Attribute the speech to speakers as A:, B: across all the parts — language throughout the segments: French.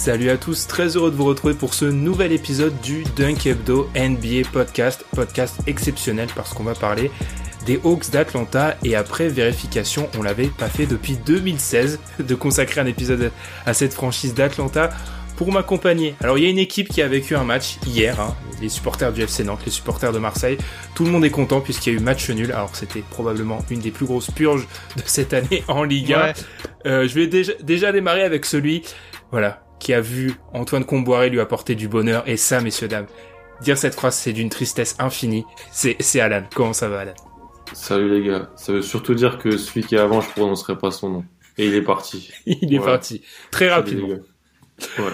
A: Salut à tous, très heureux de vous retrouver pour ce nouvel épisode du Dunk Hebdo NBA Podcast, podcast exceptionnel parce qu'on va parler des Hawks d'Atlanta et après vérification, on l'avait pas fait depuis 2016 de consacrer un épisode à cette franchise d'Atlanta pour m'accompagner. Alors il y a une équipe qui a vécu un match hier, hein, les supporters du FC Nantes, les supporters de Marseille, tout le monde est content puisqu'il y a eu match nul, alors c'était probablement une des plus grosses purges de cette année en Ligue 1.
B: Ouais.
A: Euh, je vais déjà, déjà démarrer avec celui, voilà, qui a vu Antoine Comboiré lui apporter du bonheur. Et ça, messieurs, dames, dire cette phrase, c'est d'une tristesse infinie. C'est, c'est Alan. Comment ça va, Alan?
B: Salut les gars, ça veut surtout dire que celui qui est avant, je prononcerai pas son nom. Et il est parti.
A: Il est
B: Ouais.
A: parti. Très
B: Salut,
A: rapidement.
B: les gars. Ouais.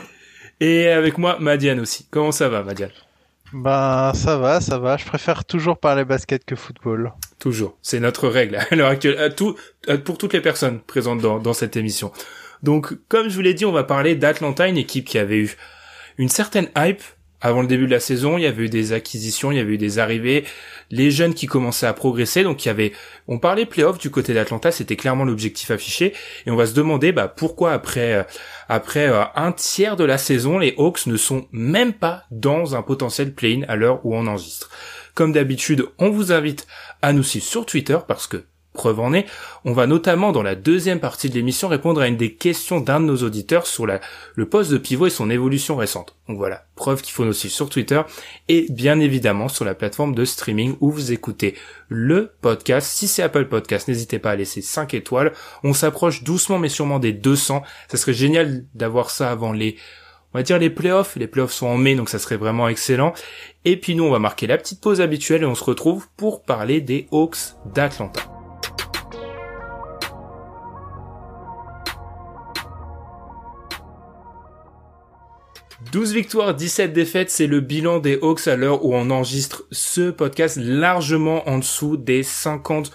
A: Et avec moi, Madiane aussi. Comment ça va, Madiane?
B: Bah,
C: Ben ça va, ça va. Je préfère toujours parler basket que football.
A: Toujours. C'est notre règle à l'heure actuelle. À tout, à- pour toutes les personnes présentes dans, dans cette émission. Donc, comme je vous l'ai dit, on va parler d'Atlanta, une équipe qui avait eu une certaine hype avant le début de la saison. Il y avait eu des acquisitions, il y avait eu des arrivées, les jeunes qui commençaient à progresser. Donc, il y avait, on parlait playoff du côté d'Atlanta, c'était clairement l'objectif affiché. Et on va se demander, bah, pourquoi après, euh, après euh, un tiers de la saison, les Hawks ne sont même pas dans un potentiel play-in à l'heure où on enregistre. Comme d'habitude, on vous invite à nous suivre sur Twitter parce que Preuve en est, on va notamment dans la deuxième partie de l'émission répondre à une des questions d'un de nos auditeurs sur le poste de pivot et son évolution récente. Donc voilà, preuve qu'il faut nous suivre sur Twitter et bien évidemment sur la plateforme de streaming où vous écoutez le podcast. Si c'est Apple Podcast, n'hésitez pas à laisser 5 étoiles. On s'approche doucement mais sûrement des 200. Ça serait génial d'avoir ça avant les on va dire les playoffs. Les playoffs sont en mai, donc ça serait vraiment excellent. Et puis nous, on va marquer la petite pause habituelle et on se retrouve pour parler des Hawks d'Atlanta. 12 victoires, 17 défaites, c'est le bilan des Hawks à l'heure où on enregistre ce podcast largement en dessous des 50%,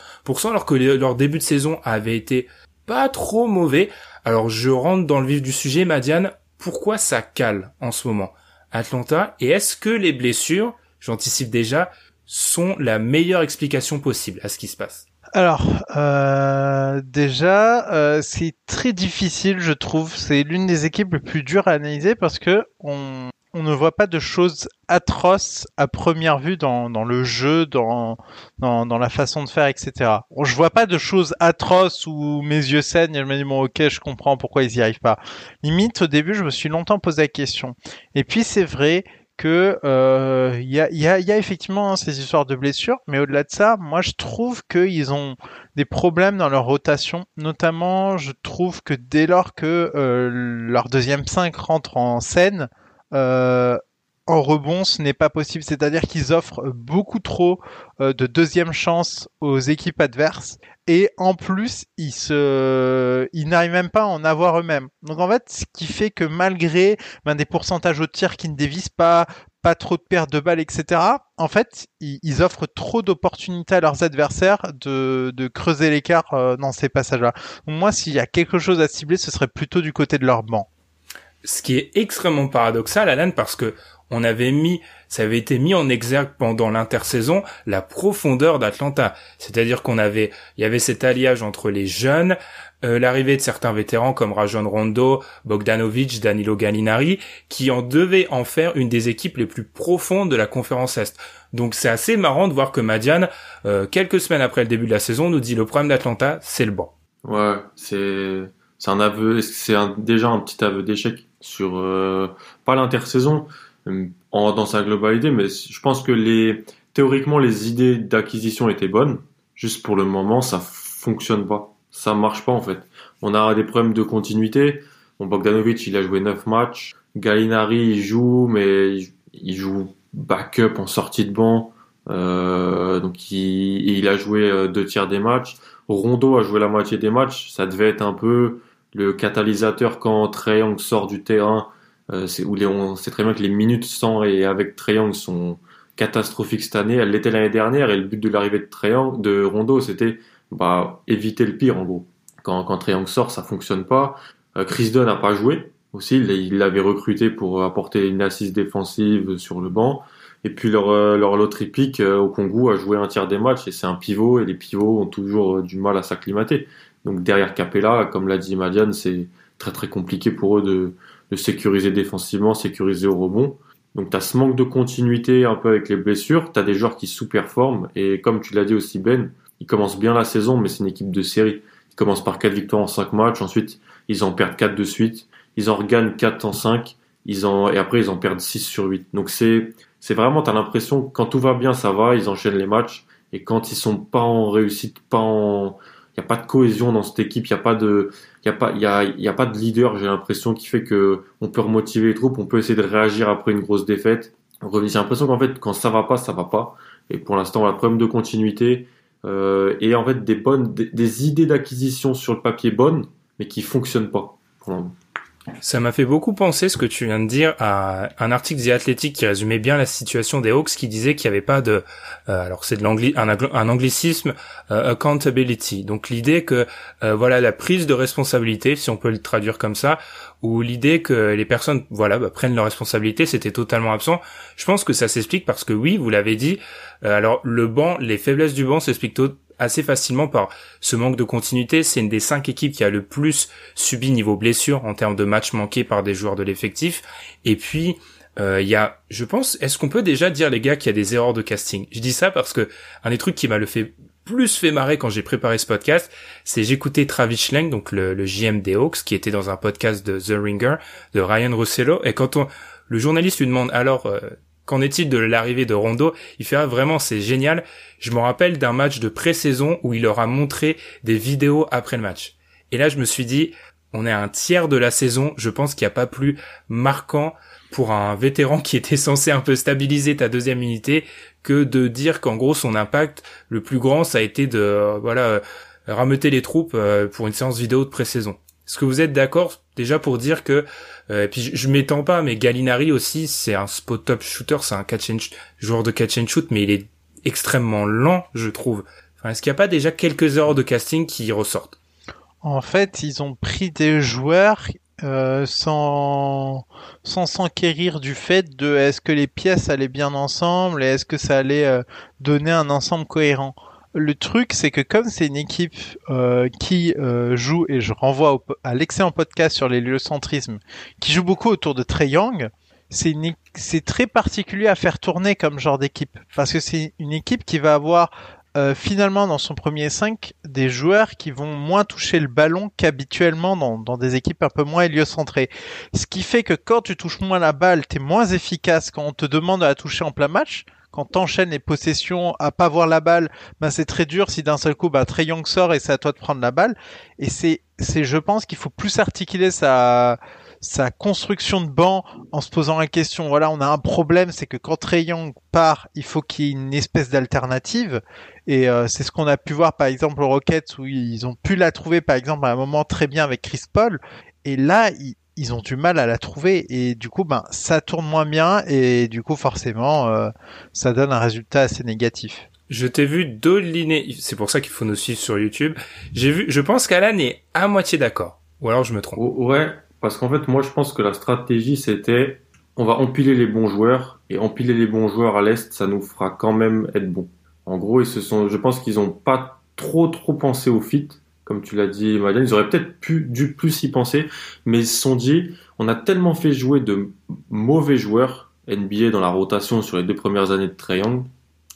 A: alors que le- leur début de saison avait été pas trop mauvais. Alors je rentre dans le vif du sujet, Madiane, pourquoi ça cale en ce moment? Atlanta, et est-ce que les blessures, j'anticipe déjà, sont la meilleure explication possible à ce qui se passe?
C: Alors, euh, déjà, euh, c'est très difficile, je trouve. C'est l'une des équipes les plus dures à analyser parce que on, on ne voit pas de choses atroces à première vue dans, dans le jeu, dans, dans, dans la façon de faire, etc. Je vois pas de choses atroces où mes yeux saignent et je me dis bon ok, je comprends pourquoi ils y arrivent pas. Limite, au début, je me suis longtemps posé la question. Et puis c'est vrai que euh, il y, a, y, a, y a effectivement hein, ces histoires de blessures, mais au-delà de ça, moi je trouve qu'ils ont des problèmes dans leur rotation. Notamment, je trouve que dès lors que euh, leur deuxième 5 rentre en scène, euh, en rebond, ce n'est pas possible. C'est-à-dire qu'ils offrent beaucoup trop euh, de deuxième chance aux équipes adverses. Et en plus, ils se, ils n'arrivent même pas à en avoir eux-mêmes. Donc en fait, ce qui fait que malgré ben, des pourcentages au tir qui ne dévisent pas, pas trop de pertes de balles, etc. En fait, ils, offrent trop d'opportunités à leurs adversaires de, de creuser l'écart euh, dans ces passages-là. Moi, s'il y a quelque chose à cibler, ce serait plutôt du côté de leur banc.
A: ce qui est extrêmement paradoxal, Alan, parce que on avait mis, ça avait été mis en exergue pendant l'intersaison, la profondeur d'Atlanta. C'est-à-dire qu'on avait, il y avait cet alliage entre les jeunes, euh, l'arrivée de certains vétérans comme Rajon Rondo, Bogdanovic, Danilo Gallinari, qui en devaient en faire une des équipes les plus profondes de la conférence Est. Donc c'est assez marrant de voir que Madiane, euh, quelques semaines après le début de la saison, nous dit le problème d'Atlanta, c'est le banc.
B: Ouais, c'est c'est un aveu, c'est déjà un petit aveu d'échec sur euh, pas l'intersaison en dans sa globalité, mais je pense que les théoriquement les idées d'acquisition étaient bonnes. Juste pour le moment, ça fonctionne pas. ça marche pas en fait. On a des problèmes de continuité. Bon, Bogdanovic, il a joué 9 matchs. Gallinari, il joue, mais il joue backup en sortie de banc. Euh, donc il, il, a joué euh, deux tiers des matchs. Rondo a joué la moitié des matchs. Ça devait être un peu le catalyseur quand Treyang sort du terrain. Euh, c'est on sait très bien que les minutes sans et avec Treyang sont catastrophiques cette année. Elle l'était l'année dernière et le but de l'arrivée de Treyang, de Rondo, c'était bah, éviter le pire en gros. Quand, quand Treyang sort, ça fonctionne pas. Euh, Chris Dunn n'a pas joué aussi. Il l'avait recruté pour apporter une assise défensive sur le banc. Et puis leur, euh, leur lot euh, au Congo a joué un tiers des matchs et c'est un pivot et les pivots ont toujours du mal à s'acclimater. Donc derrière Capella, comme l'a dit Madiane, c'est très très compliqué pour eux de, de sécuriser défensivement, sécuriser au rebond. Donc tu as ce manque de continuité un peu avec les blessures, tu as des joueurs qui sous-performent et comme tu l'as dit aussi Ben, ils commencent bien la saison mais c'est une équipe de série. Ils commencent par 4 victoires en 5 matchs, ensuite ils en perdent 4 de suite, ils en regagnent 4 en 5, ils en, et après ils en perdent 6 sur 8. Donc c'est c'est vraiment, t'as l'impression que quand tout va bien, ça va, ils enchaînent les matchs. Et quand ils sont pas en réussite, pas en, il y a pas de cohésion dans cette équipe, il y a pas de, y a pas, y a, y a pas de leader. J'ai l'impression qui fait que on peut remotiver les troupes, on peut essayer de réagir après une grosse défaite. J'ai l'impression qu'en fait, quand ça va pas, ça va pas. Et pour l'instant, on a problème de continuité euh, et en fait des bonnes, des, idées d'acquisition sur le papier bonnes, mais qui fonctionnent pas. Pour
A: ça m'a fait beaucoup penser ce que tu viens de dire à un article The Athletic qui résumait bien la situation des Hawks qui disait qu'il n'y avait pas de euh, alors c'est de l'angli un, un, anglicisme euh, accountability. Donc l'idée que euh, voilà la prise de responsabilité si on peut le traduire comme ça ou l'idée que les personnes voilà bah, prennent leurs responsabilités c'était totalement absent. Je pense que ça s'explique parce que oui vous l'avez dit alors le banc les faiblesses du banc s'expliquent assez facilement par ce manque de continuité. C'est une des cinq équipes qui a le plus subi niveau blessure en termes de matchs manqués par des joueurs de l'effectif. Et puis, euh, il y a, je pense, est-ce qu'on peut déjà dire les gars qu'il y a des erreurs de casting? Je dis ça parce que un des trucs qui m'a le fait plus fait marrer quand j'ai préparé ce podcast, c'est j'écoutais Travis Schlenk, donc le, le JM des Hawks, qui était dans un podcast de The Ringer de Ryan Rossello, et quand on, le journaliste lui demande alors euh, Qu'en est-il de l'arrivée de Rondo? Il fait ah, vraiment c'est génial. Je me rappelle d'un match de pré-saison où il leur a montré des vidéos après le match. Et là je me suis dit on est à un tiers de la saison, je pense qu'il n'y a pas plus marquant pour un vétéran qui était censé un peu stabiliser ta deuxième unité que de dire qu'en gros son impact le plus grand ça a été de voilà rameuter les troupes euh, pour une séance vidéo de pré-saison. Est-ce que vous êtes d'accord déjà pour dire que euh, et puis je, m'étends pas mais Gallinari aussi c'est un spot top shooter, c'est un catch and joueur de catch and shoot mais il est extrêmement lent, je trouve. Enfin, est-ce qu'il n'y a pas déjà quelques heures de casting qui ressortent?
C: En fait, ils ont pris des joueurs euh, sans sans s'enquérir du fait de est-ce que les pièces allaient bien ensemble et est-ce que ça allait euh, donner un ensemble cohérent le truc, c'est que comme c'est une équipe euh, qui euh, joue, et je renvoie à l'excellent podcast sur l'héliocentrisme, qui joue beaucoup autour de Trey Young, c'est c'est très particulier à faire tourner comme genre d'équipe. Parce que c'est une équipe qui va avoir euh, finalement dans son premier 5 des joueurs qui vont moins toucher le ballon qu'habituellement dans, dans, des équipes un peu moins héliocentrées. Ce qui fait que quand tu touches moins la balle, tu es moins efficace quand on te demande de la toucher en plein match quand t'enchaînes les possessions à pas voir la balle, ben c'est très dur si d'un seul coup, ben Trey Young sort et c'est à toi de prendre la balle. Et c'est, c'est, je pense qu'il faut plus articuler sa, sa construction de banc en se posant la question. Voilà, on a un problème, c'est que quand Trey Young part, il faut qu'il y ait une espèce d'alternative. Et euh, c'est ce qu'on a pu voir par exemple aux Rockets où ils ont pu la trouver par exemple à un moment très bien avec Chris Paul. Et là, il, ils ont du mal à la trouver et du coup ben ça tourne moins bien et du coup forcément euh, ça donne un résultat assez négatif.
A: Je t'ai vu doliner, c'est pour ça qu'il faut nous suivre sur YouTube. J'ai vu, je pense qu'Alan est à moitié d'accord. Ou alors je me trompe.
B: Ouais, parce qu'en fait moi je pense que la stratégie c'était on va empiler les bons joueurs et empiler les bons joueurs à l'est ça nous fera quand même être bon. En gros ils se sont, je pense qu'ils ont pas trop trop pensé au fit comme tu l'as dit, Madeleine, ils auraient peut-être pu, dû plus y penser, mais ils se sont dit, on a tellement fait jouer de mauvais joueurs NBA dans la rotation sur les deux premières années de Triangle,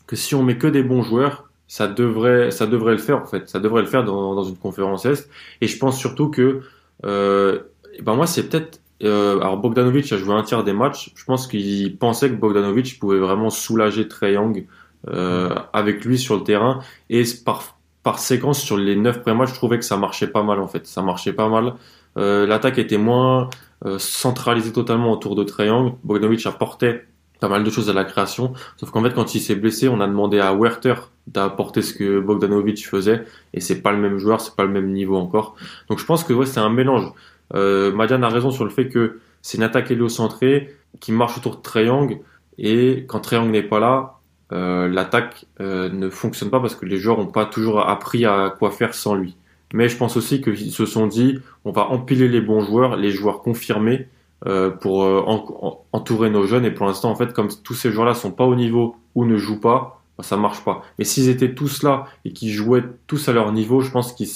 B: que si on met que des bons joueurs, ça devrait, ça devrait le faire en fait, ça devrait le faire dans, une conférence Est. Et je pense surtout que, euh, ben moi c'est peut-être, euh, alors Bogdanovic a joué un tiers des matchs. Je pense qu'il pensait que Bogdanovic pouvait vraiment soulager Triangle euh, avec lui sur le terrain et par, par séquence sur les neuf premiers matchs, je trouvais que ça marchait pas mal en fait. Ça marchait pas mal. Euh, L'attaque était moins euh, centralisée totalement autour de Triangle. Bogdanovic apportait pas mal de choses à la création. Sauf qu'en fait, quand il s'est blessé, on a demandé à Werther d'apporter ce que Bogdanovic faisait. Et c'est pas le même joueur, c'est pas le même niveau encore. Donc je pense que ouais, c'est un mélange. Euh, Madiane a raison sur le fait que c'est une attaque héliocentrée qui marche autour de Triangle. Et quand Triangle n'est pas là, euh, l'attaque euh, ne fonctionne pas parce que les joueurs n'ont pas toujours appris à quoi faire sans lui. Mais je pense aussi qu'ils se sont dit, on va empiler les bons joueurs, les joueurs confirmés, euh, pour entourer nos jeunes. Et pour l'instant, en fait, comme tous ces joueurs-là sont pas au niveau ou ne jouent pas, bah, ça marche pas. Mais s'ils étaient tous là et qu'ils jouaient tous à leur niveau, je pense qu'ils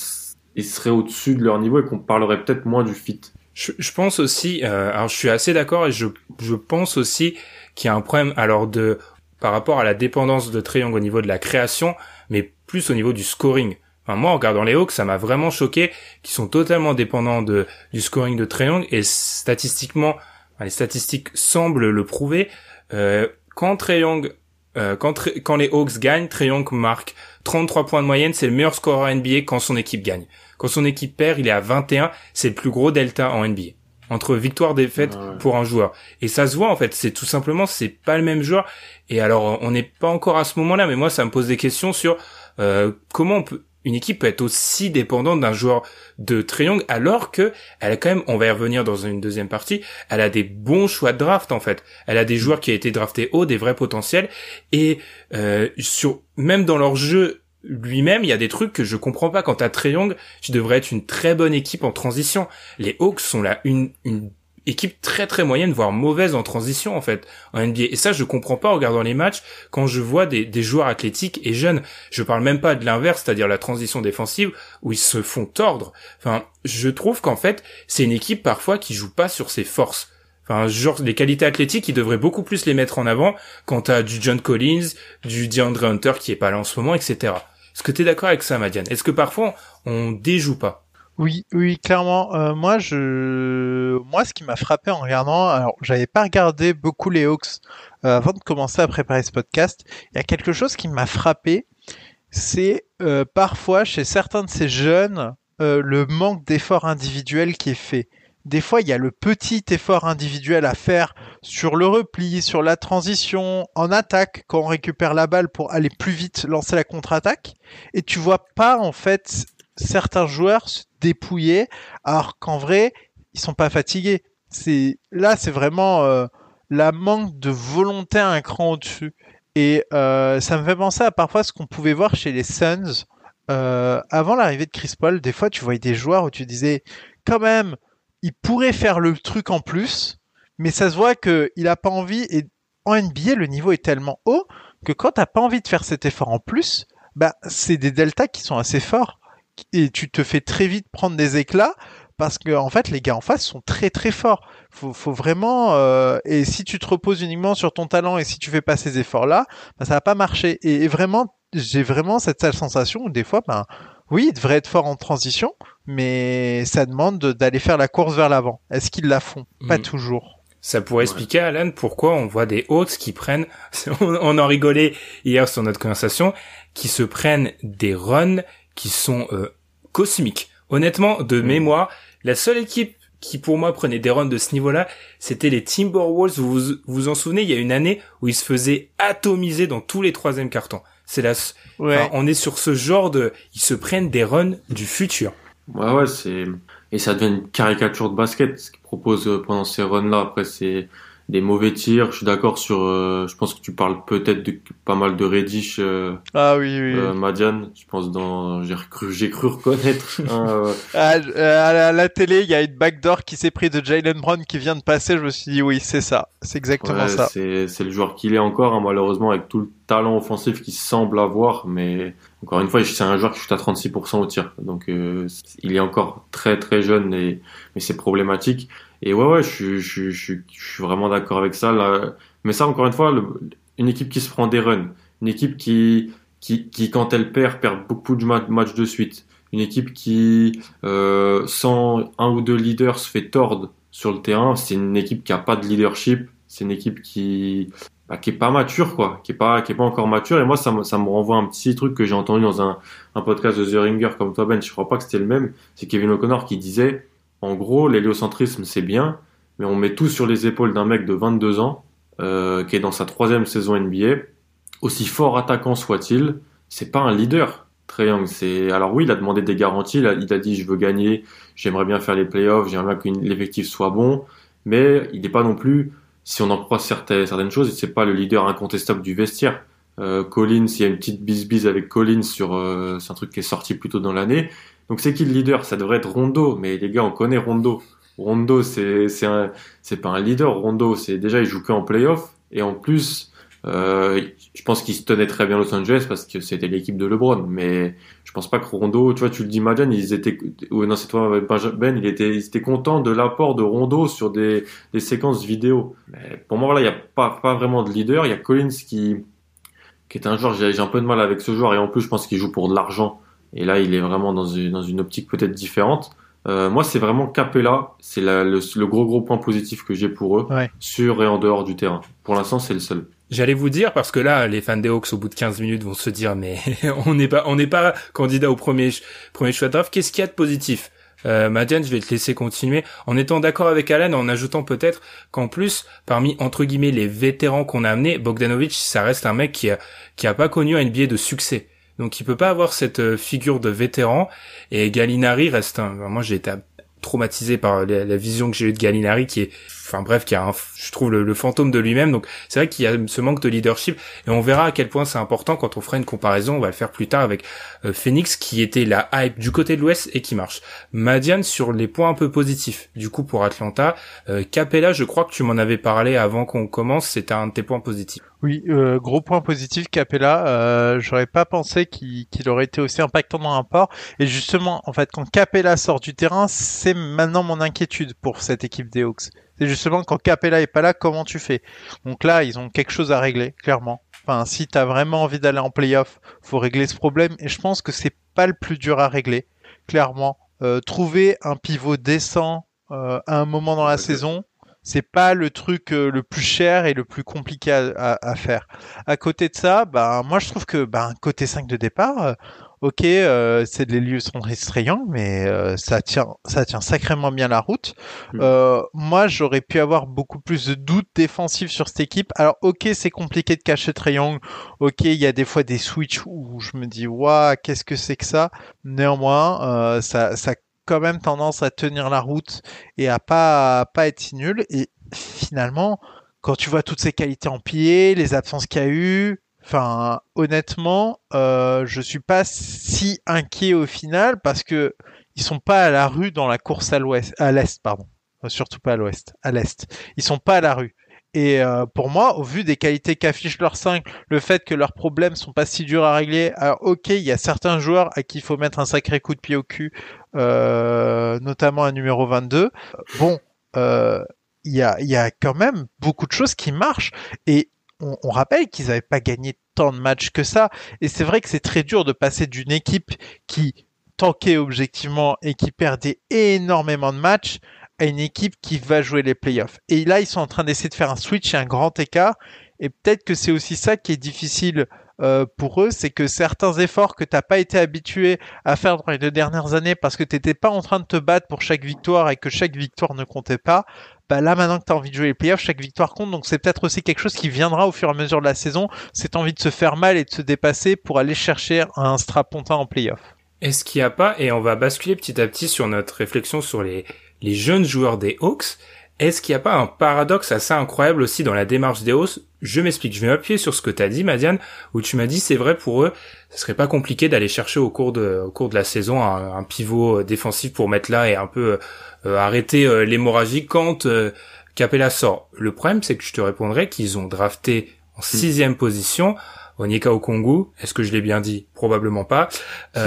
B: seraient au-dessus de leur niveau et qu'on parlerait peut-être moins du fit.
A: Je, pense aussi, alors je suis assez d'accord et je, je pense aussi qu'il y a un problème alors de par rapport à la dépendance de Triangle au niveau de la création, mais plus au niveau du scoring moi, en regardant les Hawks, ça m'a vraiment choqué qu'ils sont totalement dépendants du scoring de Triangle et statistiquement, les statistiques semblent le prouver. Euh, quand euh, quand, les Hawks gagnent, Triangle marque 33 points de moyenne, c'est le meilleur score en NBA quand son équipe gagne. Quand son équipe perd, il est à 21, c'est le plus gros delta en NBA entre victoire défaite ah pour un joueur. Et ça se voit en fait, c'est tout simplement c'est pas le même joueur. Et alors on n'est pas encore à ce moment-là, mais moi ça me pose des questions sur euh, comment on peut une équipe peut être aussi dépendante d'un joueur de triangle alors que elle a quand même, on va y revenir dans une deuxième partie, elle a des bons choix de draft en fait. Elle a des joueurs qui ont été draftés haut, des vrais potentiels et euh, sur même dans leur jeu lui-même, il y a des trucs que je comprends pas. Quand t'as triangle, tu devrais être une très bonne équipe en transition. Les Hawks sont là une, une équipe très très moyenne, voire mauvaise en transition en fait en NBA. Et ça, je comprends pas en regardant les matchs quand je vois des, des joueurs athlétiques et jeunes. Je parle même pas de l'inverse, c'est-à-dire la transition défensive où ils se font tordre. Enfin, je trouve qu'en fait, c'est une équipe parfois qui joue pas sur ses forces. Enfin, genre, les qualités athlétiques, ils devraient beaucoup plus les mettre en avant quand t'as du John Collins, du DeAndre Hunter qui est pas là en ce moment, etc. Est-ce que t'es d'accord avec ça, Madiane? Est-ce que parfois on déjoue pas?
C: Oui, oui, clairement. Euh, moi, je, moi, ce qui m'a frappé en regardant, alors, j'avais pas regardé beaucoup les Hawks euh, avant de commencer à préparer ce podcast. Il y a quelque chose qui m'a frappé, c'est euh, parfois chez certains de ces jeunes le manque d'effort individuel qui est fait. Des fois, il y a le petit effort individuel à faire sur le repli, sur la transition, en attaque, quand on récupère la balle pour aller plus vite, lancer la contre-attaque. Et tu vois pas, en fait, certains joueurs se dépouiller, alors qu'en vrai, ils sont pas fatigués. C'est là, c'est vraiment euh, la manque de volonté à un cran au-dessus. Et euh, ça me fait penser à parfois ce qu'on pouvait voir chez les Suns euh, avant l'arrivée de Chris Paul. Des fois, tu voyais des joueurs où tu disais, quand même, il pourrait faire le truc en plus, mais ça se voit que il a pas envie. Et en NBA, le niveau est tellement haut que quand t'as pas envie de faire cet effort en plus, bah c'est des deltas qui sont assez forts et tu te fais très vite prendre des éclats parce que en fait les gars en face sont très très forts. Faut, faut vraiment euh, et si tu te reposes uniquement sur ton talent et si tu fais pas ces efforts là, bah, ça va pas marcher. Et, vraiment j'ai vraiment cette sale sensation où des fois ben oui, il devrait être fort en transition, mais ça demande d'aller faire la course vers l'avant. Est-ce qu'ils la font? Pas mm. toujours.
A: Ça pourrait expliquer, Alan, pourquoi on voit des hôtes qui prennent, on en rigolait hier sur notre conversation, qui se prennent des runs qui sont euh, cosmiques. Honnêtement, de mm. mémoire, la seule équipe qui pour moi prenait des runs de ce niveau-là, c'était les Timberwolves. Vous, vous vous en souvenez, il y a une année où ils se faisaient atomiser dans tous les troisièmes cartons. C'est là, on est sur ce genre de, ils se prennent des runs du futur.
B: Ouais, ouais, c'est et ça devient une caricature de basket ce qu'ils proposent euh, pendant ces runs-là. Après, c'est des mauvais tirs. Je suis d'accord sur. Euh, je pense que tu parles peut-être de pas mal de Reddish. Euh,
C: ah oui, oui.
B: Euh, Madiane, je pense dans. J'ai cru, j'ai cru reconnaître.
C: Hein, à, à, la, télé, il y a une backdoor qui s'est pris de Jalen Brown qui vient de passer. Je me suis dit oui, c'est ça, c'est exactement ça.
B: C'est c'est le joueur qu'il est encore, hein, malheureusement avec tout le talent offensif qu'il semble avoir, mais encore une fois, c'est un joueur qui chute à 36% au tir, donc il est encore très très jeune et mais c'est problématique. Et ouais, ouais, je, je, je, je suis vraiment d'accord avec ça. Là. Mais ça, encore une fois, une équipe qui se prend des runs, une équipe qui, qui, qui quand elle perd, perd beaucoup de matchs de suite, une équipe qui, euh, sans un ou deux leaders, se fait tordre sur le terrain, c'est une équipe qui a pas de leadership, c'est une équipe qui bah, qui est pas mature quoi, qui est pas qui est pas encore mature et moi ça me ça me renvoie un petit truc que j'ai entendu dans un un podcast de The Ringer comme toi Ben, je crois pas que c'était le même, c'est Kevin O'Connor qui disait en gros l'héliocentrisme c'est bien, mais on met tout sur les épaules d'un mec de 22 ans euh, qui est dans sa troisième saison NBA, aussi fort attaquant soit-il, c'est pas un leader. Très Young, c'est alors oui, il a demandé des garanties, il a, dit je veux gagner, j'aimerais bien faire les playoffs, j'aimerais que l'effectif soit bon, mais il n'est pas non plus si on en croit certaines, certaines choses, c'est pas le leader incontestable du vestiaire. Euh, Collins, il y a une petite bise-bise avec Collins sur, euh, c'est un truc qui est sorti plus tôt dans l'année. Donc c'est qui le leader? Ça devrait être Rondo, mais les gars, on connaît Rondo. Rondo, c'est c'est pas un leader. Rondo, c'est déjà il joue que en playoff et en plus, euh, je pense qu'il se tenait très bien Los Angeles parce que c'était l'équipe de LeBron. Mais je pense pas que Rondo, tu vois, tu le dis, Majan, ils étaient, ou non, c'est toi, Ben, il était, ils étaient contents de l'apport de Rondo sur des, séquences vidéo. Pour moi, voilà, il y a pas, pas vraiment de leader. Il y a Collins qui, qui est un joueur, j'ai un peu de mal avec ce joueur et en plus, je pense qu'il joue pour de l'argent. Et là, il est vraiment dans une, dans une optique peut-être différente. Euh, moi, c'est vraiment Capella, c'est le, le, gros gros point positif que j'ai pour eux, sur et en dehors du terrain. Pour l'instant, c'est le seul.
A: J'allais vous dire parce que là, les fans des Hawks au bout de 15 minutes vont se dire mais on n'est pas on n'est pas candidat au premier premier choix draft. Qu'est-ce qu'il y a de positif? Euh, Madiane, je vais te laisser continuer en étant d'accord avec Alan, en ajoutant peut-être qu'en plus, parmi entre guillemets les vétérans qu'on a amenés, Bogdanovic, ça reste un mec qui a qui a pas connu un NBA de succès. Donc il peut pas avoir cette euh, figure de vétéran. Et Gallinari reste un moi j'ai été traumatisé par la, la vision que j'ai eue de Gallinari qui est enfin bref, qui a un, je trouve le, fantôme de lui-même. Donc c'est vrai qu'il y a ce manque de leadership et on verra à quel point c'est important quand on fera une comparaison. On va le faire plus tard avec euh, Phoenix qui était la hype du côté de l'Ouest et qui marche. Madiane sur les points un peu positifs. Du coup pour Atlanta, euh, Capella, je crois que tu m'en avais parlé avant qu'on commence. C'était un de tes points positifs.
C: Oui, euh, gros point positif Capella. Euh, J'aurais pas pensé qu'il aurait été aussi impactant dans un port. Et justement, en fait, quand Capella sort du terrain, c'est maintenant mon inquiétude pour cette équipe des Hawks. C'est justement quand Capella est pas là, comment tu fais? Donc là, ils ont quelque chose à régler, clairement. Enfin, si t'as vraiment envie d'aller en playoff, faut régler ce problème. Et je pense que c'est pas le plus dur à régler, clairement. Euh, trouver un pivot décent euh, à un moment dans la saison, c'est pas le truc euh, le plus cher et le plus compliqué à, à, faire. À côté de ça, bah, moi je trouve que bah, côté 5 de départ, ok, euh, c'est de lieux sont restrayants, mais euh, ça tient, ça tient sacrément bien la route. Mm. Euh, moi, j'aurais pu avoir beaucoup plus de doutes défensifs sur cette équipe. Alors, ok, c'est compliqué de cacher Triangle. Ok, il y a des fois des switches où je me dis, waouh, qu'est-ce que c'est que ça? Néanmoins, euh, ça, ça a quand même tendance à tenir la route et à pas, à pas être si nul. Et finalement, quand tu vois toutes ces qualités en pied, les absences qu'il y a eu, Enfin, honnêtement, euh, je suis pas si inquiet au final parce que ils sont pas à la rue dans la course à l'ouest, à l'est, pardon. Surtout pas à l'ouest, à l'est. Ils sont pas à la rue. Et euh, pour moi, au vu des qualités qu'affichent leurs 5, le fait que leurs problèmes sont pas si durs à régler, alors ok, il y a certains joueurs à qui il faut mettre un sacré coup de pied au cul, euh, notamment un numéro 22. Bon, euh, il y, a, y a quand même beaucoup de choses qui marchent. Et on, rappelle qu'ils n'avaient pas gagné tant de matchs que ça. Et c'est vrai que c'est très dur de passer d'une équipe qui tankait objectivement et qui perdait énormément de matchs à une équipe qui va jouer les playoffs. Et là, ils sont en train d'essayer de faire un switch et un grand écart. Et peut-être que c'est aussi ça qui est difficile euh, pour eux, c'est que certains efforts que t'as pas été habitué à faire dans les deux dernières années parce que t'étais pas en train de te battre pour chaque victoire et que chaque victoire ne comptait pas, bah là maintenant que tu as envie de jouer les playoffs, chaque victoire compte. Donc c'est peut-être aussi quelque chose qui viendra au fur et à mesure de la saison, cette envie de se faire mal et de se dépasser pour aller chercher un strapontin en playoff.
A: Est-ce qu'il n'y a pas, et on va basculer petit à petit sur notre réflexion sur les, jeunes joueurs des Hawks, est-ce qu'il n'y a pas un paradoxe assez incroyable aussi dans la démarche des Hawks? Je m'explique, je vais m'appuyer sur ce que tu as dit, Madiane, où tu m'as dit c'est vrai pour eux, ce serait pas compliqué d'aller chercher au cours de, la saison un, pivot défensif pour mettre là et un peu euh, arrêter euh, l'hémorragie quand euh, Capella sort. Le problème, c'est que je te répondrai qu'ils ont drafté en hmm. sixième position Onyeka Okongu, est-ce que je l'ai bien dit? Probablement pas,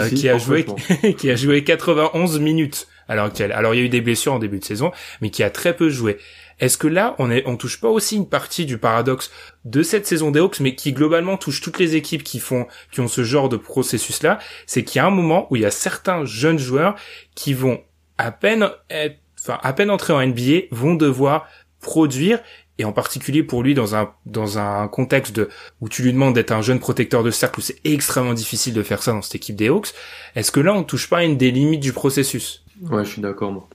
A: qui a joué qui a joué 91 minutes à l'heure actuelle. Alors il y a eu des blessures en début de saison, mais qui a très peu joué. Est-ce que là, on est, on touche pas aussi une partie du paradoxe de cette saison des Hawks, mais qui globalement touche toutes les équipes qui font, qui ont ce genre de processus-là, c'est qu'il y a un moment où il y a certains jeunes joueurs qui vont à peine enfin, à peine entrer en NBA, vont devoir produire et en particulier pour lui dans un dans un contexte de où tu lui demandes d'être un jeune protecteur de cercle où c'est extrêmement difficile de faire ça dans cette équipe des Hawks. Est-ce que là on touche pas à une des limites du processus?
B: Ouais, je suis d'accord moi.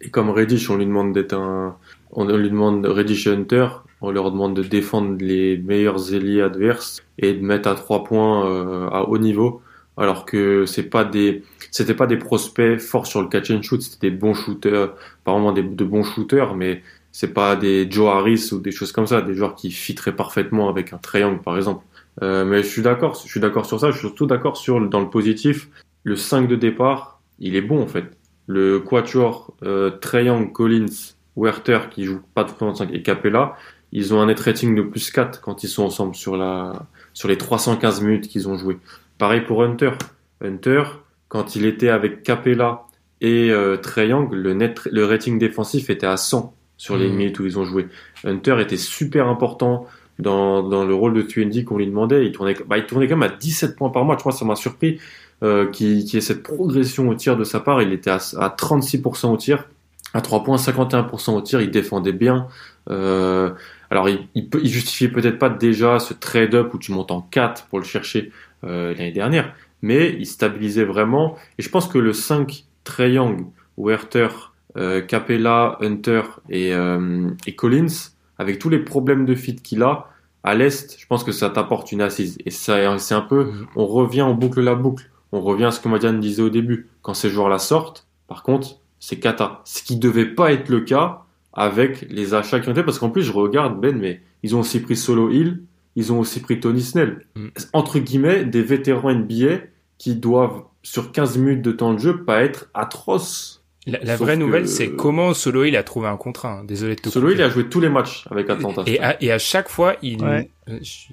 B: Et comme Reddish, on lui demande d'être un on lui demande Reddish Hunter, on leur demande de défendre les meilleurs ailiers adverses et de mettre à trois points euh, à haut niveau alors que c'est pas des c'était pas des prospects forts sur le catch and shoot c'était des bons shooters pas vraiment des, de bons shooters mais c'est pas des Joe Harris ou des choses comme ça des joueurs qui fitteraient parfaitement avec un triangle par exemple. Euh, mais je suis d'accord je suis d'accord sur ça je suis surtout d'accord sur dans le positif. Le 5 de départ il est bon en fait. Le quatuor euh, triangle Collins Werther qui joue pas de 35 et Capella ils ont un net rating de plus 4 quand ils sont ensemble sur la sur les 315 minutes qu'ils ont joué Pareil pour Hunter. Hunter, quand il était avec Capella et euh, Young, le, net, le rating défensif était à 100 sur les mmh. minutes où ils ont joué. Hunter était super important dans, dans le rôle de Twenty qu'on lui demandait. Il tournait, bah, il tournait quand même à 17 points par match. Moi, ça m'a surpris euh, qu'il qu ait cette progression au tir de sa part. Il était à, à 36% au tir, à 3 points, 51% au tir. Il défendait bien. Euh, alors, il, il, il justifiait peut-être pas déjà ce trade-up où tu montes en 4 pour le chercher l'année dernière, mais il stabilisait vraiment. Et je pense que le 5 Trey Young, Werther, euh, Capella, Hunter et, euh, et Collins, avec tous les problèmes de fit qu'il a, à l'Est, je pense que ça t'apporte une assise. Et ça, c'est un peu, mhm. on revient, en boucle la boucle. On revient à ce que Madiane disait au début. Quand ces joueurs-là sortent, par contre, c'est cata. Ce qui devait pas être le cas avec les achats qui ont été, parce qu'en plus, je regarde, Ben, mais ils ont aussi pris Solo Hill, ils ont aussi pris Tony Snell. Mm. Entre guillemets, des vétérans NBA qui doivent, sur 15 minutes de temps de jeu, pas être atroces.
A: La, vraie nouvelle, c'est comment Solo il a trouvé un contrat. Hein. Désolé de te
B: Solo il a joué tous les matchs avec Atlanta.
A: Et à, et à chaque fois, il, euh,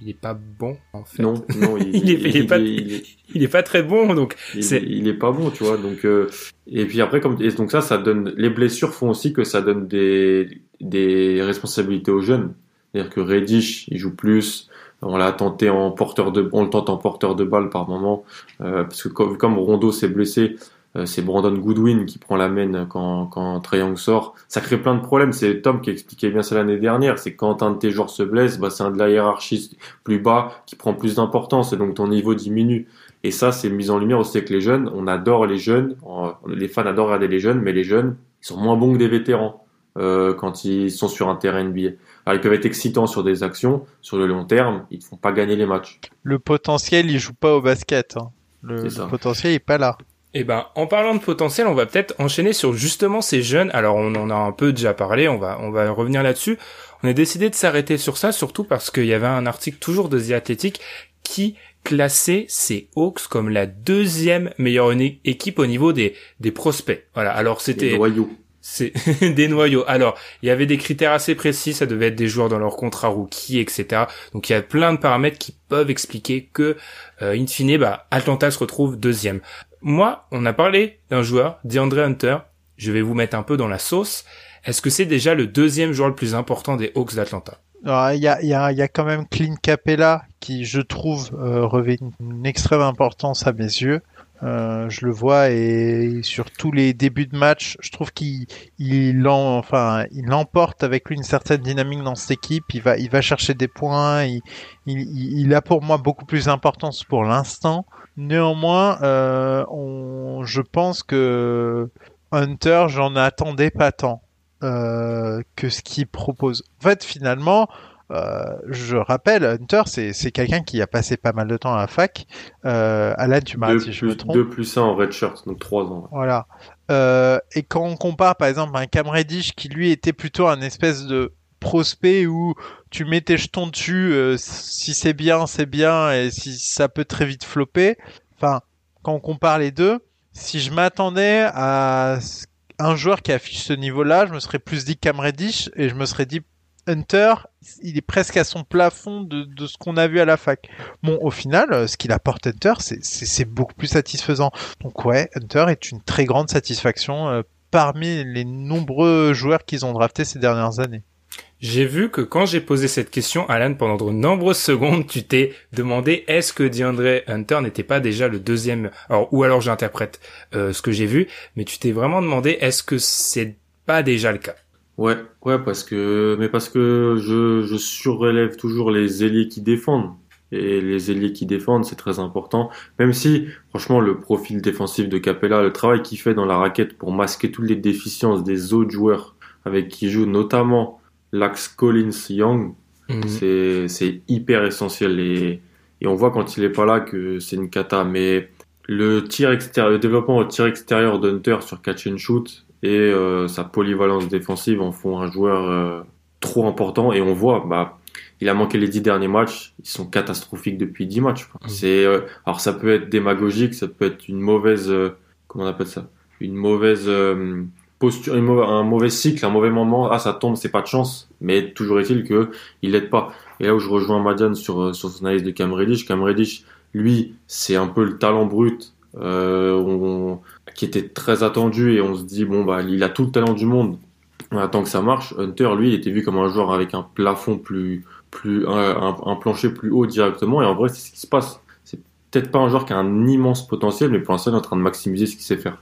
A: il est pas bon en fait.
B: Non, non, il,
A: il, est, il, est, pas, il est, pas très bon donc.
B: il est pas bon, tu vois. Donc euh, et puis après comme et donc ça, ça donne les blessures font aussi que ça donne des des responsabilités aux jeunes. C'est-à-dire que Reddish, il joue plus. On l'a tenté en porteur de, on le tente en porteur de balle par moment, euh, parce que comme, comme Rondo s'est blessé, euh, c'est Brandon Goodwin qui prend la main quand, quand Triangle sort. Ça crée plein de problèmes. C'est Tom qui expliquait bien ça l'année dernière. C'est quand un de tes joueurs se blesse, bah, c'est un de la hiérarchie plus bas qui prend plus d'importance et donc ton niveau diminue. Et ça, c'est mis en lumière aussi avec les jeunes. On adore les jeunes. Les fans adorent regarder les jeunes, mais les jeunes, ils sont moins bons que des vétérans euh, quand ils sont sur un terrain NBA. Alors, ils peuvent être excitants sur des actions, sur le long terme, ils ne font pas gagner les matchs.
C: Le potentiel, il joue pas au basket. Hein. Le, potentiel, il est pas là.
A: Eh ben, en parlant de potentiel, on va peut-être enchaîner sur justement ces jeunes. Alors, on en a un peu déjà parlé. On va, on va revenir là-dessus. On a décidé de s'arrêter sur ça, surtout parce qu'il y avait un article toujours de The Athletic qui classait ces Hawks comme la deuxième meilleure équipe au niveau des, des prospects. Voilà. Alors, c'était c'est des noyaux. Alors, il y avait des critères assez précis, ça devait être des joueurs dans leur contrat rookie, etc. Donc il y a plein de paramètres qui peuvent expliquer que, euh, in fine, bah, Atlanta se retrouve deuxième. Moi, on a parlé d'un joueur, DeAndre Hunter. Je vais vous mettre un peu dans la sauce. Est-ce que c'est déjà le deuxième joueur le plus important des Hawks d'Atlanta?
C: Il y a, y, a, y a, quand même Clint Capella qui, je trouve, euh, revêt une extrême importance à mes yeux. Euh, je le vois et sur tous les débuts de match, je trouve qu'il il, l'emporte avec lui une certaine dynamique dans cette équipe. Il va, chercher des points. Il, a pour moi beaucoup plus d'importance pour l'instant. Néanmoins, euh, je pense que Hunter, j'en attendais pas tant euh, que ce qu'il propose. En fait, finalement, euh, je rappelle, Hunter, c'est quelqu'un qui a passé pas mal de temps à la fac. Euh, Alan, tu m'arrêtes si je me trompe.
B: 2 plus 1 en redshirt, donc 3 ans.
C: Voilà. Euh, et quand on compare par exemple un Cam Reddish qui lui était plutôt un espèce de prospect où tu mets tes jetons dessus, euh, si c'est bien, c'est bien, et si ça peut très vite flopper. Enfin, quand on compare les deux, si je m'attendais à un joueur qui affiche ce niveau-là, je me serais plus dit Cam Reddish et je me serais dit Hunter, il est presque à son plafond de, ce qu'on a vu à la fac. Bon, au final, euh, ce qu'il apporte Hunter, c'est beaucoup plus satisfaisant. Donc ouais, Hunter est une très grande satisfaction euh, parmi les nombreux joueurs qu'ils ont draftés ces dernières années.
A: J'ai vu que quand j'ai posé cette question, Alan, pendant de nombreuses secondes, tu t'es demandé est-ce que DeAndre Hunter n'était pas déjà le deuxième, alors, ou alors j'interprète euh, ce que j'ai vu, mais tu t'es vraiment demandé est-ce que c'est pas déjà le cas?
B: Ouais, ouais, parce que, mais parce que je, je surélève toujours les ailiers qui défendent. Et les ailiers qui défendent, c'est très important. Même si, franchement, le profil défensif de Capella, le travail qu'il fait dans la raquette pour masquer toutes les déficiences des autres joueurs avec qui il joue, notamment l'axe Collins-Young,
A: Mhm.
B: c'est, c'est hyper essentiel. Et, et on voit quand il est pas là que c'est une cata. Mais le tir extérieur, le développement au tir extérieur d'Hunter sur catch and shoot et euh, sa polyvalence défensive en font un joueur euh, trop important. Et on voit, bah, il a manqué les dix derniers matchs, ils sont catastrophiques depuis dix matchs.
A: Mhm.
B: C'est, euh, alors ça peut être démagogique, ça peut être une mauvaise, euh, comment on appelle ça, une mauvaise euh, posture, une mauvaise- un mauvais cycle, un mauvais moment. Ah, ça tombe, c'est pas de chance. Mais toujours est-il que il l'aide pas. Et là où je rejoins Madiane sur sur son analyse de Cam Reddish, Cam Reddish, lui, c'est un peu le talent brut. Euh, on- qui était très attendu et on se dit bon bah il a tout le talent du monde. On attend que ça marche Hunter lui il était vu comme un joueur avec un plafond plus plus un, plancher plus haut directement et en vrai c'est ce qui se passe. C'est peut-être pas un joueur qui a un immense potentiel mais pour l'instant il est en train de maximiser ce qu'il sait faire.